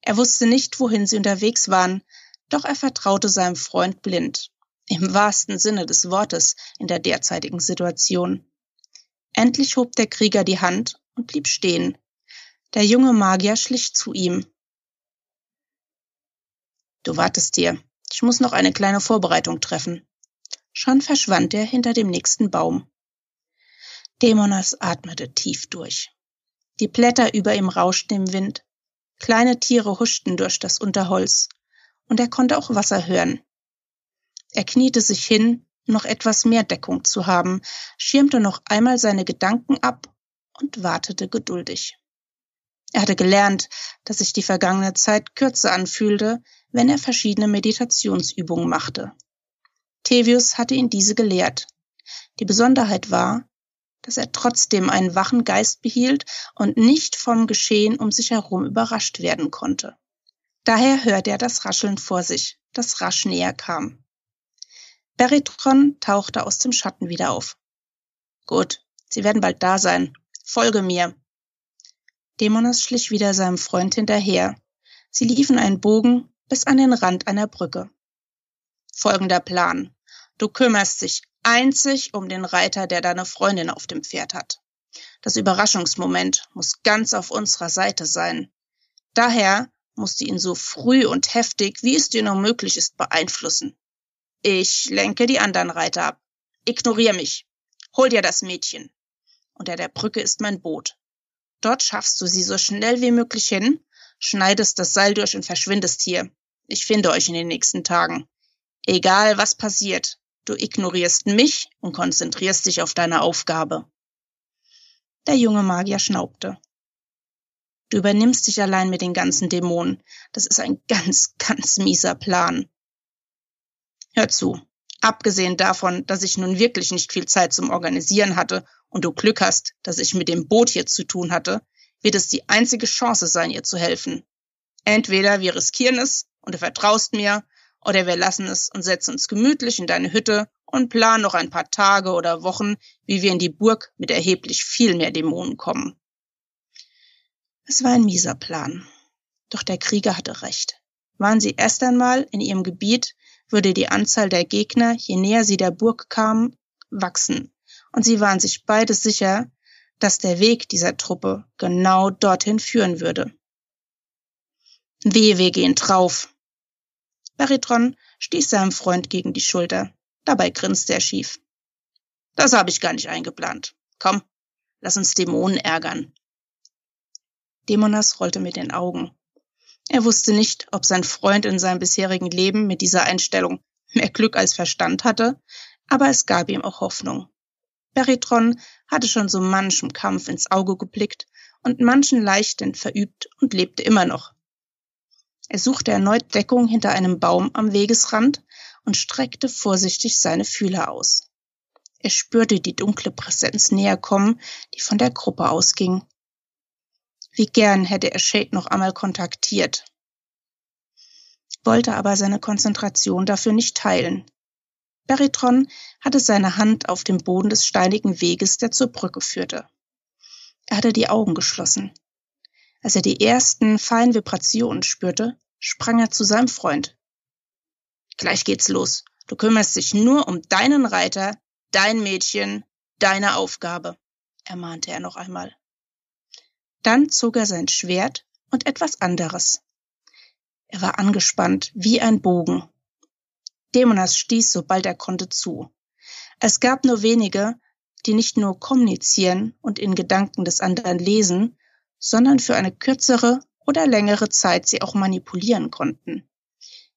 [SPEAKER 2] Er wusste nicht, wohin sie unterwegs waren, doch er vertraute seinem Freund blind. Im wahrsten Sinne des Wortes in der derzeitigen Situation. Endlich hob der Krieger die Hand und blieb stehen. Der junge Magier schlich zu ihm. Du wartest dir. Ich muss noch eine kleine Vorbereitung treffen. Schon verschwand er hinter dem nächsten Baum. Dämonas atmete tief durch. Die Blätter über ihm rauschten im Wind. Kleine Tiere huschten durch das Unterholz. Und er konnte auch Wasser hören. Er kniete sich hin, noch etwas mehr Deckung zu haben, schirmte noch einmal seine Gedanken ab und wartete geduldig. Er hatte gelernt, dass sich die vergangene Zeit kürzer anfühlte, wenn er verschiedene Meditationsübungen machte. Tevius hatte ihn diese gelehrt. Die Besonderheit war, dass er trotzdem einen wachen Geist behielt und nicht vom Geschehen um sich herum überrascht werden konnte. Daher hörte er das Rascheln vor sich, das rasch näher kam. Beritron tauchte aus dem Schatten wieder auf. Gut, Sie werden bald da sein. Folge mir. Dämonos schlich wieder seinem Freund hinterher. Sie liefen einen Bogen bis an den Rand einer Brücke. Folgender Plan. Du kümmerst dich einzig um den Reiter, der deine Freundin auf dem Pferd hat. Das Überraschungsmoment muss ganz auf unserer Seite sein. Daher musst du ihn so früh und heftig, wie es dir nur möglich ist, beeinflussen. Ich lenke die anderen Reiter ab. Ignorier mich. Hol dir das Mädchen. Unter der Brücke ist mein Boot. Dort schaffst du sie so schnell wie möglich hin, schneidest das Seil durch und verschwindest hier. Ich finde euch in den nächsten Tagen. Egal was passiert, du ignorierst mich und konzentrierst dich auf deine Aufgabe. Der junge Magier schnaubte. Du übernimmst dich allein mit den ganzen Dämonen. Das ist ein ganz, <laughs> ganz mieser Plan. Hör zu. Abgesehen davon, dass ich nun wirklich nicht viel Zeit zum Organisieren hatte und du Glück hast, dass ich mit dem Boot hier zu tun hatte, wird es die einzige Chance sein, ihr zu helfen. Entweder wir riskieren es und du vertraust mir, oder wir lassen es und setzen uns gemütlich in deine Hütte und planen noch ein paar Tage oder Wochen, wie wir in die Burg mit erheblich viel mehr Dämonen kommen. Es war ein mieser Plan. Doch der Krieger hatte recht. Waren sie erst einmal in ihrem Gebiet, würde die Anzahl der Gegner, je näher sie der Burg kamen, wachsen, und sie waren sich beide sicher, dass der Weg dieser Truppe genau dorthin führen würde. Wehe, wir gehen drauf. Baritron stieß seinem Freund gegen die Schulter. Dabei grinste er schief. Das habe ich gar nicht eingeplant. Komm, lass uns Dämonen ärgern. Dämonas rollte mit den Augen. Er wusste nicht, ob sein Freund in seinem bisherigen Leben mit dieser Einstellung mehr Glück als Verstand hatte, aber es gab ihm auch Hoffnung. Beritron hatte schon so manchem Kampf ins Auge geblickt und manchen Leichten verübt und lebte immer noch. Er suchte erneut Deckung hinter einem Baum am Wegesrand und streckte vorsichtig seine Fühler aus. Er spürte die dunkle Präsenz näher kommen, die von der Gruppe ausging. Wie gern hätte er Shade noch einmal kontaktiert, wollte aber seine Konzentration dafür nicht teilen. Beritron hatte seine Hand auf dem Boden des steinigen Weges, der zur Brücke führte. Er hatte die Augen geschlossen. Als er die ersten feinen Vibrationen spürte, sprang er zu seinem Freund. Gleich geht's los. Du kümmerst dich nur um deinen Reiter, dein Mädchen, deine Aufgabe, ermahnte er noch einmal. Dann zog er sein Schwert und etwas anderes. Er war angespannt wie ein Bogen. Dämonas stieß, sobald er konnte, zu. Es gab nur wenige, die nicht nur kommunizieren und in Gedanken des anderen lesen, sondern für eine kürzere oder längere Zeit sie auch manipulieren konnten.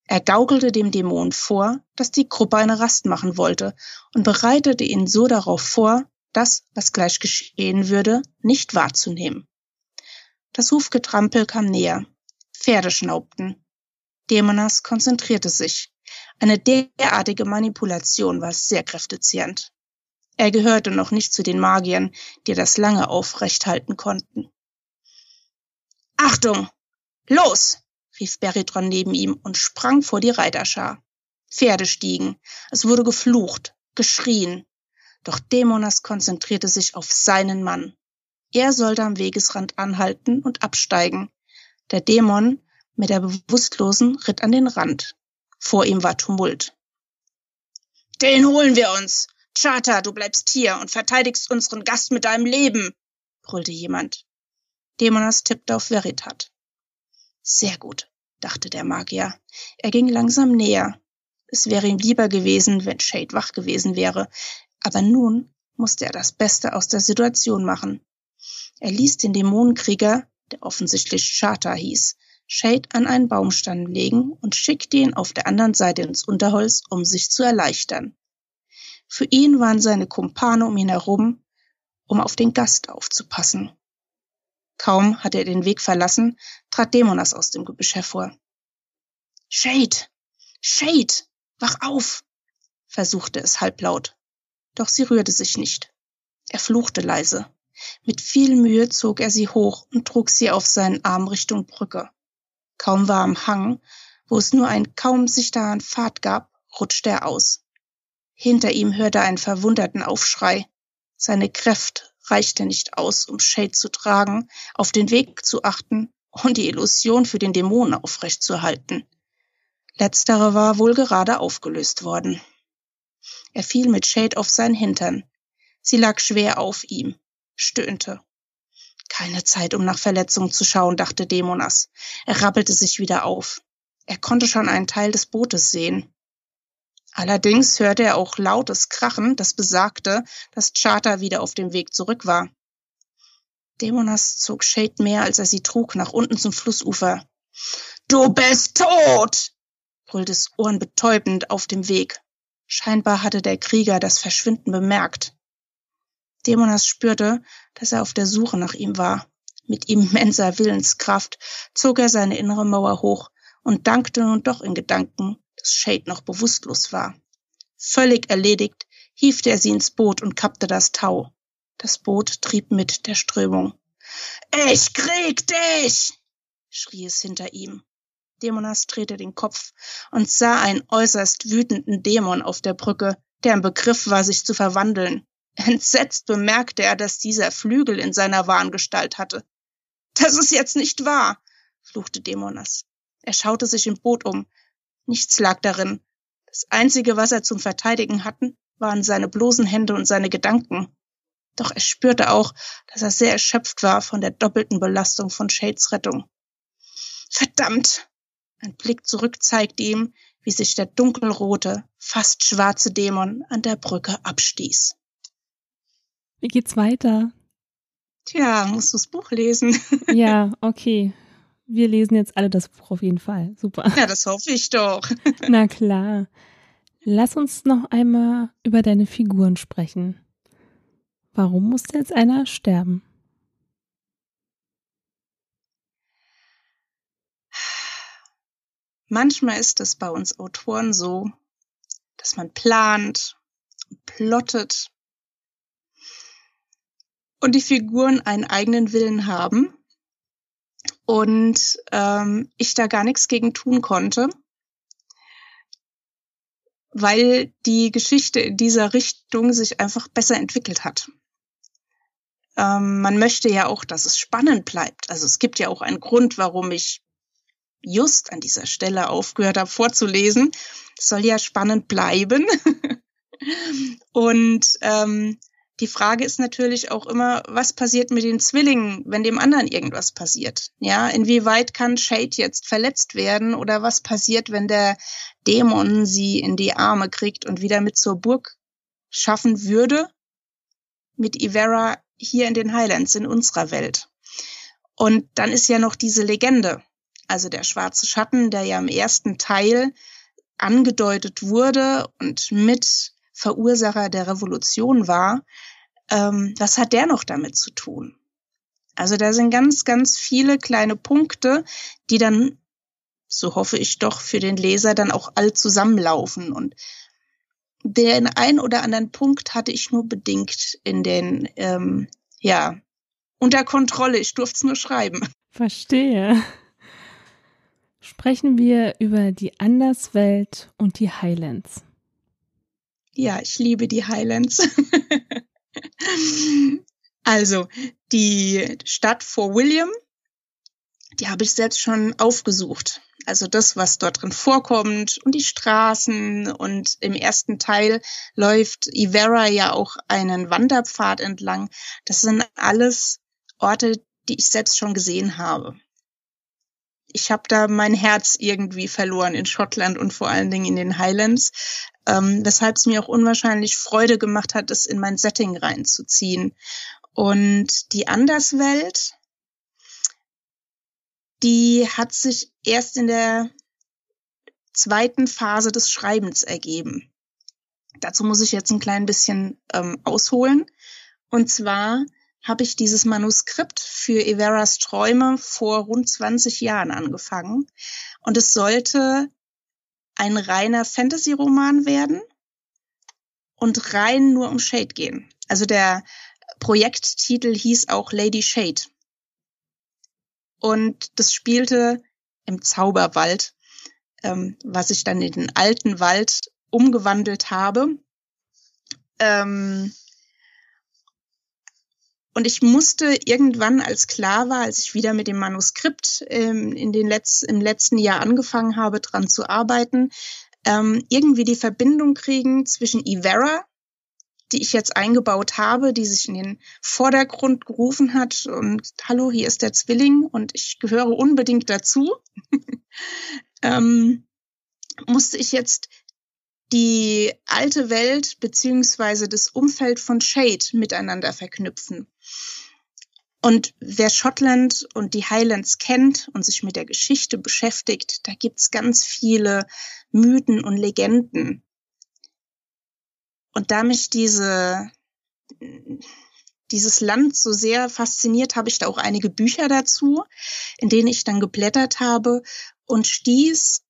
[SPEAKER 2] Er gaukelte dem Dämon vor, dass die Gruppe eine Rast machen wollte und bereitete ihn so darauf vor, das, was gleich geschehen würde, nicht wahrzunehmen. Das Hufgetrampel kam näher. Pferde schnaubten. Dämonas konzentrierte sich. Eine derartige Manipulation war sehr kräftezehrend. Er gehörte noch nicht zu den Magiern, die das lange aufrecht halten konnten. Achtung! Los! rief Beritron neben ihm und sprang vor die Reiterschar. Pferde stiegen. Es wurde geflucht, geschrien. Doch Dämonas konzentrierte sich auf seinen Mann. Er sollte am Wegesrand anhalten und absteigen. Der Dämon mit der Bewusstlosen ritt an den Rand. Vor ihm war Tumult. Den holen wir uns! Charter, du bleibst hier und verteidigst unseren Gast mit deinem Leben! brüllte jemand. Dämonas tippte auf Veritat. Sehr gut, dachte der Magier. Er ging langsam näher. Es wäre ihm lieber gewesen, wenn Shade wach gewesen wäre, aber nun musste er das Beste aus der Situation machen. Er ließ den Dämonenkrieger, der offensichtlich Charter hieß, Shade an einen Baumstamm legen und schickte ihn auf der anderen Seite ins Unterholz, um sich zu erleichtern. Für ihn waren seine Kumpane um ihn herum, um auf den Gast aufzupassen. Kaum hatte er den Weg verlassen, trat Dämonas aus dem Gebüsch hervor. Shade! Shade! Wach auf! versuchte es halblaut. Doch sie rührte sich nicht. Er fluchte leise. Mit viel Mühe zog er sie hoch und trug sie auf seinen Arm Richtung Brücke. Kaum war am Hang, wo es nur einen kaum sichtbaren Pfad gab, rutschte er aus. Hinter ihm hörte er einen verwunderten Aufschrei. Seine Kräfte reichte nicht aus, um Shade zu tragen, auf den Weg zu achten und die Illusion für den Dämonen aufrechtzuerhalten. Letztere war wohl gerade aufgelöst worden. Er fiel mit Shade auf seinen Hintern. Sie lag schwer auf ihm stöhnte. Keine Zeit, um nach Verletzungen zu schauen, dachte Dämonas. Er rappelte sich wieder auf. Er konnte schon einen Teil des Bootes sehen. Allerdings hörte er auch lautes Krachen, das besagte, dass Charter wieder auf dem Weg zurück war. Dämonas zog Shade mehr, als er sie trug, nach unten zum Flussufer. Du bist tot! brüllte es ohrenbetäubend auf dem Weg. Scheinbar hatte der Krieger das Verschwinden bemerkt. Dämonas spürte, dass er auf der Suche nach ihm war. Mit immenser <laughs> Willenskraft zog er seine innere Mauer hoch und dankte nun doch in Gedanken, dass Shade noch bewusstlos war. Völlig erledigt hiefte er sie ins Boot und kappte das Tau. Das Boot trieb mit der Strömung. Ich krieg dich! schrie es hinter ihm. Dämonas drehte den Kopf und sah einen äußerst wütenden Dämon auf der Brücke, der im Begriff war, sich zu verwandeln. Entsetzt bemerkte er, dass dieser Flügel in seiner wahren Gestalt hatte. Das ist jetzt nicht wahr, fluchte Dämonas. Er schaute sich im Boot um. Nichts lag darin. Das Einzige, was er zum Verteidigen hatten, waren seine bloßen Hände und seine Gedanken. Doch er spürte auch, dass er sehr erschöpft war von der doppelten Belastung von Shades Rettung. Verdammt! Ein Blick zurück zeigte ihm, wie sich der dunkelrote, fast schwarze Dämon an der Brücke abstieß.
[SPEAKER 1] Wie geht's weiter?
[SPEAKER 2] Tja, musst du das Buch lesen. <laughs>
[SPEAKER 1] ja, okay. Wir lesen jetzt alle das Buch auf jeden Fall. Super.
[SPEAKER 2] Ja, das hoffe ich doch. <laughs>
[SPEAKER 1] Na klar. Lass uns noch einmal über deine Figuren sprechen. Warum musste jetzt einer sterben?
[SPEAKER 2] Manchmal ist es bei uns Autoren so, dass man plant, plottet und die Figuren einen eigenen Willen haben und ähm, ich da gar nichts gegen tun konnte, weil die Geschichte in dieser Richtung sich einfach besser entwickelt hat. Ähm, man möchte ja auch, dass es spannend bleibt. Also es gibt ja auch einen Grund, warum ich just an dieser Stelle aufgehört habe vorzulesen. Es soll ja spannend bleiben. <laughs> Und ähm, die Frage ist natürlich auch immer, was passiert mit den Zwillingen, wenn dem anderen irgendwas passiert? Ja, inwieweit kann Shade jetzt verletzt werden oder was passiert, wenn der Dämon sie in die Arme kriegt und wieder mit zur Burg schaffen würde? Mit Ivera hier in den Highlands, in unserer Welt. Und dann ist ja noch diese Legende, also der schwarze Schatten, der ja im ersten Teil angedeutet wurde und mit Verursacher der Revolution war. Ähm, was hat der noch damit zu tun? Also da sind ganz, ganz viele kleine Punkte, die dann, so hoffe ich doch, für den Leser dann auch all zusammenlaufen. Und den ein oder anderen Punkt hatte ich nur bedingt in den, ähm, ja, unter Kontrolle. Ich durfte es nur schreiben.
[SPEAKER 1] Verstehe. Sprechen wir über die Anderswelt und die Highlands.
[SPEAKER 2] Ja, ich liebe die Highlands. <laughs> also, die Stadt Fort William, die habe ich selbst schon aufgesucht also das, was dort drin vorkommt und die Straßen und im ersten Teil läuft Ivera ja auch einen Wanderpfad entlang. Das sind alles Orte, die ich selbst schon gesehen habe. Ich habe da mein Herz irgendwie verloren in Schottland und vor allen Dingen in den Highlands, ähm, weshalb es mir auch unwahrscheinlich Freude gemacht hat, es in mein Setting reinzuziehen. Und die Anderswelt, die hat sich erst in der zweiten Phase des Schreibens ergeben. Dazu muss ich jetzt ein klein bisschen ähm, ausholen. Und zwar habe ich dieses Manuskript für Everas Träume vor rund 20 Jahren angefangen. Und es sollte ein reiner Fantasy-Roman werden und rein nur um Shade gehen. Also der Projekttitel hieß auch Lady Shade und das spielte im Zauberwald, ähm, was ich dann in den alten Wald umgewandelt habe. Ähm, und ich musste irgendwann, als klar war, als ich wieder mit dem Manuskript ähm, in den Letz-, im letzten Jahr angefangen habe, dran zu arbeiten, ähm, irgendwie die Verbindung kriegen zwischen Ivera, die ich jetzt eingebaut habe, die sich in den Vordergrund gerufen hat und hallo, hier ist der Zwilling und ich gehöre unbedingt dazu, <laughs> ähm, musste ich jetzt die alte Welt beziehungsweise das Umfeld von Shade miteinander verknüpfen. Und wer Schottland und die Highlands kennt und sich mit der Geschichte beschäftigt, da gibt's ganz viele Mythen und Legenden, und da mich diese, dieses Land so sehr fasziniert, habe ich da auch einige Bücher dazu, in denen ich dann geblättert habe und stieß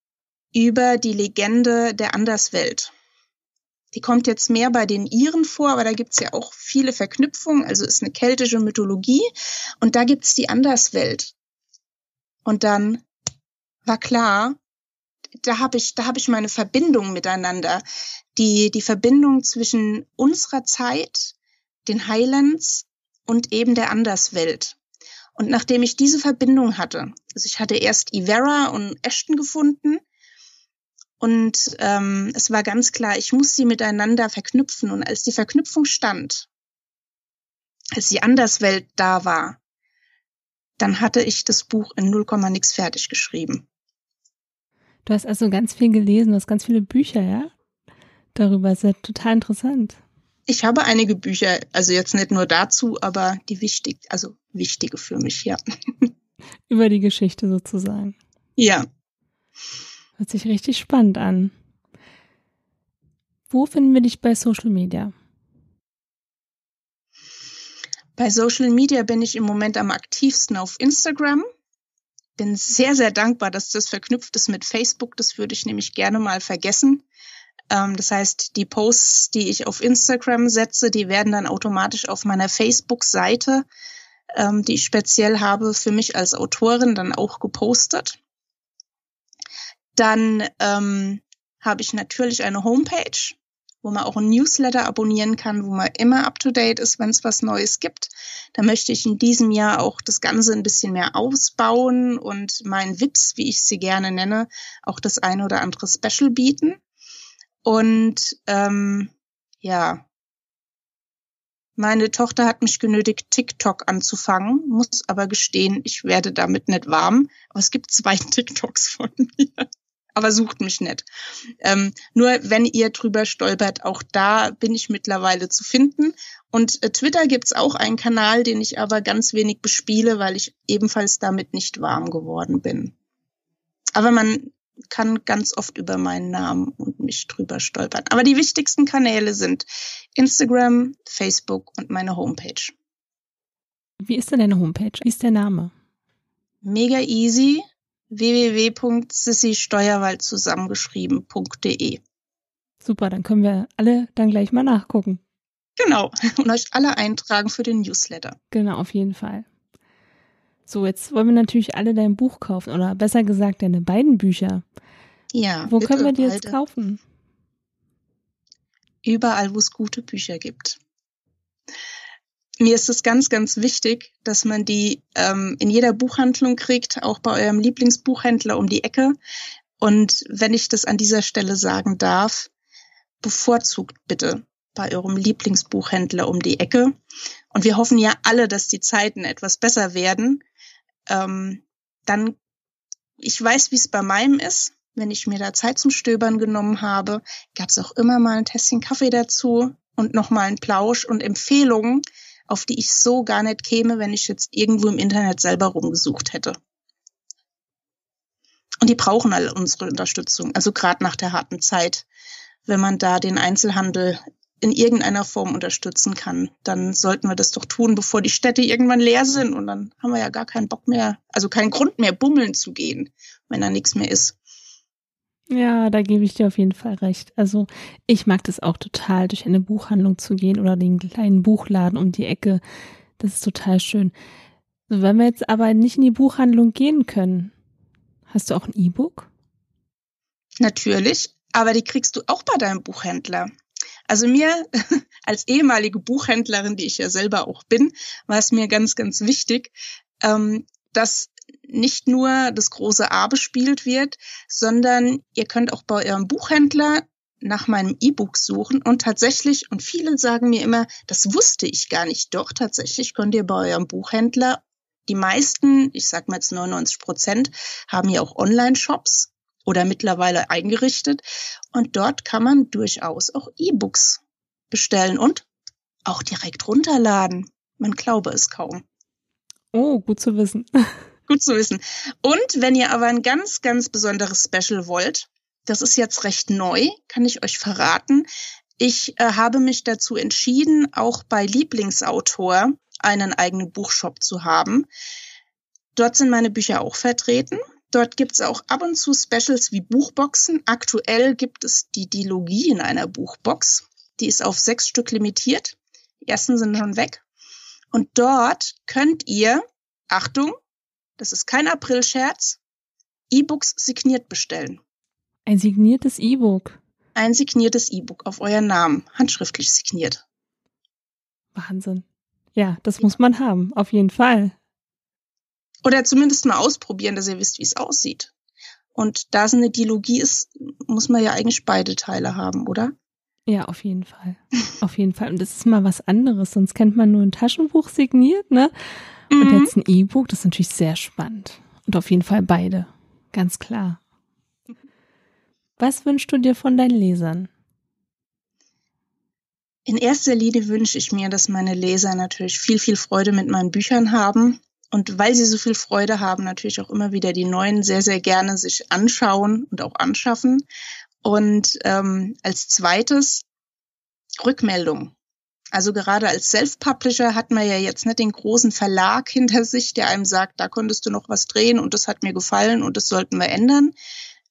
[SPEAKER 2] über die Legende der Anderswelt. Die kommt jetzt mehr bei den Iren vor, aber da gibt's ja auch viele Verknüpfungen. Also ist eine keltische Mythologie und da gibt's die Anderswelt. Und dann war klar, da habe ich, da habe ich meine Verbindung miteinander die, die Verbindung zwischen unserer Zeit, den Highlands und eben der Anderswelt. Und nachdem ich diese Verbindung hatte, also ich hatte erst Ivera und Ashton gefunden Und ähm, es war ganz klar, ich muss sie miteinander verknüpfen. Und als die Verknüpfung stand, als die Anderswelt da war, dann hatte ich das Buch in 0, nix fertig geschrieben.
[SPEAKER 1] Du hast also ganz viel gelesen, du hast ganz viele Bücher, ja? Darüber ist ja total interessant.
[SPEAKER 2] Ich habe einige Bücher, also jetzt nicht nur dazu, aber die wichtig, also wichtige für mich, ja. <laughs>
[SPEAKER 1] Über die Geschichte sozusagen.
[SPEAKER 2] Ja.
[SPEAKER 1] Hört sich richtig spannend an. Wo finden wir dich bei Social Media?
[SPEAKER 2] Bei Social Media bin ich im Moment am aktivsten auf Instagram. Bin sehr, sehr dankbar, dass das verknüpft ist mit Facebook. Das würde ich nämlich gerne mal vergessen. Ähm, das heißt, die Posts, die ich auf Instagram setze, die werden dann automatisch auf meiner Facebook-Seite, ähm, die ich speziell habe, für mich als Autorin dann auch gepostet. Dann ähm, habe ich natürlich eine Homepage wo man auch ein Newsletter abonnieren kann, wo man immer up-to-date ist, wenn es was Neues gibt. Da möchte ich in diesem Jahr auch das Ganze ein bisschen mehr ausbauen und meinen VIPs, wie ich sie gerne nenne, auch das eine oder andere Special bieten. Und ähm, ja, meine Tochter hat mich genötigt, TikTok anzufangen, muss aber gestehen, ich werde damit nicht warm. Aber es gibt zwei <laughs> TikToks von mir aber sucht mich nicht. Ähm, nur wenn ihr drüber stolpert, auch da bin ich mittlerweile zu finden. Und äh, Twitter gibt's auch einen Kanal, den ich aber ganz wenig bespiele, weil ich ebenfalls damit nicht warm geworden bin. Aber man kann ganz oft über meinen Namen und mich drüber stolpern. Aber die wichtigsten Kanäle sind Instagram, Facebook und meine Homepage.
[SPEAKER 1] Wie ist denn deine Homepage? Wie ist der Name?
[SPEAKER 2] Mega easy www.sissysteuerwald zusammengeschrieben.de.
[SPEAKER 1] Super, dann können wir alle dann gleich mal nachgucken.
[SPEAKER 2] Genau, <laughs> und euch alle eintragen für den Newsletter.
[SPEAKER 1] Genau, auf jeden Fall. So, jetzt wollen wir natürlich alle dein Buch kaufen oder besser gesagt deine beiden Bücher.
[SPEAKER 2] Ja.
[SPEAKER 1] Wo können wir die jetzt kaufen?
[SPEAKER 2] Überall, wo es gute Bücher gibt mir ist es ganz, ganz wichtig, dass man die ähm, in jeder Buchhandlung kriegt, auch bei eurem Lieblingsbuchhändler um die Ecke. Und wenn ich das an dieser Stelle sagen darf, bevorzugt bitte bei eurem Lieblingsbuchhändler um die Ecke. Und wir hoffen ja alle, dass die Zeiten etwas besser werden. Ähm, dann, ich weiß, wie es bei meinem ist. Wenn ich mir da Zeit zum Stöbern genommen habe, gab es auch immer mal ein Tässchen Kaffee dazu und nochmal einen Plausch und Empfehlungen, auf die ich so gar nicht käme, wenn ich jetzt irgendwo im Internet selber rumgesucht hätte. Und die brauchen alle unsere Unterstützung, also gerade nach der harten Zeit. Wenn man da den Einzelhandel in irgendeiner Form unterstützen kann, dann sollten wir das doch tun, bevor die Städte irgendwann leer sind. Und dann haben wir ja gar keinen Bock mehr, also keinen Grund mehr, bummeln zu gehen, wenn da nichts mehr ist.
[SPEAKER 1] Ja, da gebe ich dir auf jeden Fall recht. Also ich mag das auch total, durch eine Buchhandlung zu gehen oder den kleinen Buchladen um die Ecke. Das ist total schön. Wenn wir jetzt aber nicht in die Buchhandlung gehen können, hast du auch ein E-Book?
[SPEAKER 2] Natürlich, aber die kriegst du auch bei deinem Buchhändler. Also mir <laughs> als ehemalige Buchhändlerin, die ich ja selber auch bin, war es mir ganz, ganz wichtig, ähm, dass nicht nur das große A bespielt wird, sondern ihr könnt auch bei eurem Buchhändler nach meinem E-Book suchen und tatsächlich, und viele sagen mir immer, das wusste ich gar nicht, doch tatsächlich könnt ihr bei eurem Buchhändler, die meisten, ich sag mal jetzt 99 Prozent, haben ja auch Online-Shops oder mittlerweile eingerichtet und dort kann man durchaus auch E-Books bestellen und auch direkt runterladen. Man glaube es kaum.
[SPEAKER 1] Oh, gut zu wissen. <laughs>
[SPEAKER 2] Gut zu wissen. Und wenn ihr aber ein ganz, ganz besonderes Special wollt, das ist jetzt recht neu, kann ich euch verraten. Ich äh, habe mich dazu entschieden, auch bei Lieblingsautor einen eigenen Buchshop zu haben. Dort sind meine Bücher auch vertreten. Dort gibt es auch ab und zu Specials wie Buchboxen. Aktuell gibt es die Dilogie in einer Buchbox. Die ist auf sechs Stück limitiert. Die ersten sind schon weg. Und dort könnt ihr, Achtung, das ist kein Aprilscherz, E-Books signiert bestellen.
[SPEAKER 1] Ein signiertes E-Book.
[SPEAKER 2] Ein signiertes E-Book auf euren Namen, handschriftlich signiert.
[SPEAKER 1] Wahnsinn. Ja, das muss man haben, auf jeden Fall.
[SPEAKER 2] Oder zumindest mal ausprobieren, dass ihr wisst, wie es aussieht. Und da es eine Dialogie ist, muss man ja eigentlich beide Teile haben, oder?
[SPEAKER 1] Ja, auf jeden Fall. auf jeden Fall. Und das ist mal was anderes. Sonst kennt man nur ein Taschenbuch signiert, ne? Und mhm. jetzt ein E-Book, das ist natürlich sehr spannend. Und auf jeden Fall beide. Ganz klar. Was wünschst du dir von deinen Lesern?
[SPEAKER 2] In erster Linie wünsche ich mir, dass meine Leser natürlich viel, viel Freude mit meinen Büchern haben. Und weil sie so viel Freude haben, natürlich auch immer wieder die neuen sehr, sehr gerne sich anschauen und auch anschaffen. Und ähm, als zweites Rückmeldung. Also gerade als Self-Publisher hat man ja jetzt nicht den großen Verlag hinter sich, der einem sagt, da konntest du noch was drehen und das hat mir gefallen und das sollten wir ändern,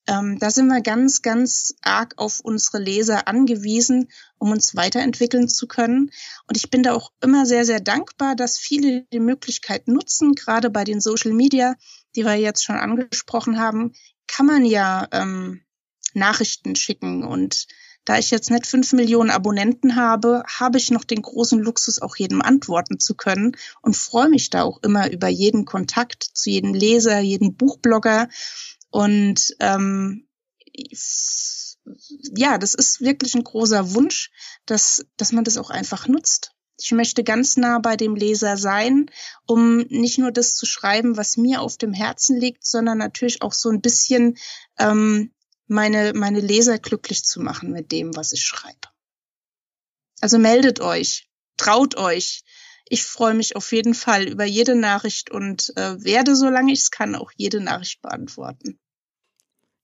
[SPEAKER 2] ähm, da sind wir ganz, ganz arg auf unsere Leser angewiesen, um uns weiterentwickeln zu können. Und ich bin da auch immer sehr, sehr dankbar, dass viele die Möglichkeit nutzen, gerade bei den Social Media, die wir jetzt schon angesprochen haben, kann man ja ähm, Nachrichten schicken. Und da ich jetzt nicht fünf Millionen Abonnenten habe, habe ich noch den großen Luxus, auch jedem antworten zu können und freue mich da auch immer über jeden Kontakt zu jedem Leser, jedem Buchblogger und ähm, ja, das ist wirklich ein großer Wunsch, dass, dass man das auch einfach nutzt. Ich möchte ganz nah bei dem Leser sein, um nicht nur das zu schreiben, was mir auf dem Herzen liegt, sondern natürlich auch so ein bisschen ähm, meine, meine Leser glücklich zu machen mit dem, was ich schreibe. Also meldet euch, traut euch. Ich freue mich auf jeden Fall über jede Nachricht und äh, werde, solange ich es kann, auch jede Nachricht beantworten.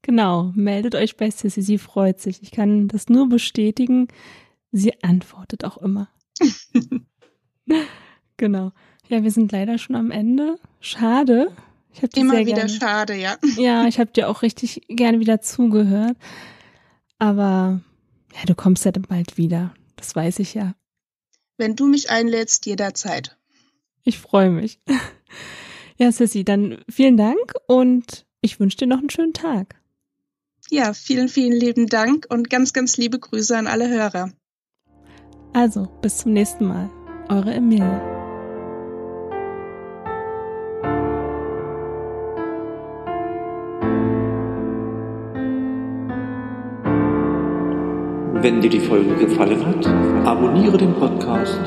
[SPEAKER 1] Genau, meldet euch bei Sissy, sie freut sich. Ich kann das nur bestätigen. Sie antwortet auch immer. <laughs> genau. Ja, wir sind leider schon am Ende. Schade.
[SPEAKER 2] Ich hab Immer wieder gerne, schade, ja.
[SPEAKER 1] Ja, ich habe dir auch richtig gerne wieder zugehört. Aber ja, du kommst ja dann bald wieder. Das weiß ich ja.
[SPEAKER 2] Wenn du mich einlädst, jederzeit.
[SPEAKER 1] Ich freue mich. Ja, Sissy, dann vielen Dank und ich wünsche dir noch einen schönen Tag.
[SPEAKER 2] Ja, vielen, vielen lieben Dank und ganz, ganz liebe Grüße an alle Hörer.
[SPEAKER 1] Also, bis zum nächsten Mal. Eure Emilie.
[SPEAKER 3] Wenn dir die Folge gefallen hat, abonniere den Podcast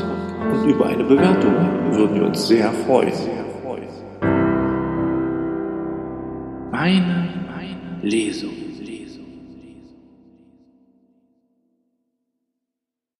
[SPEAKER 3] und über eine Bewertung würden wir uns sehr freuen. Meine, meine Lesung.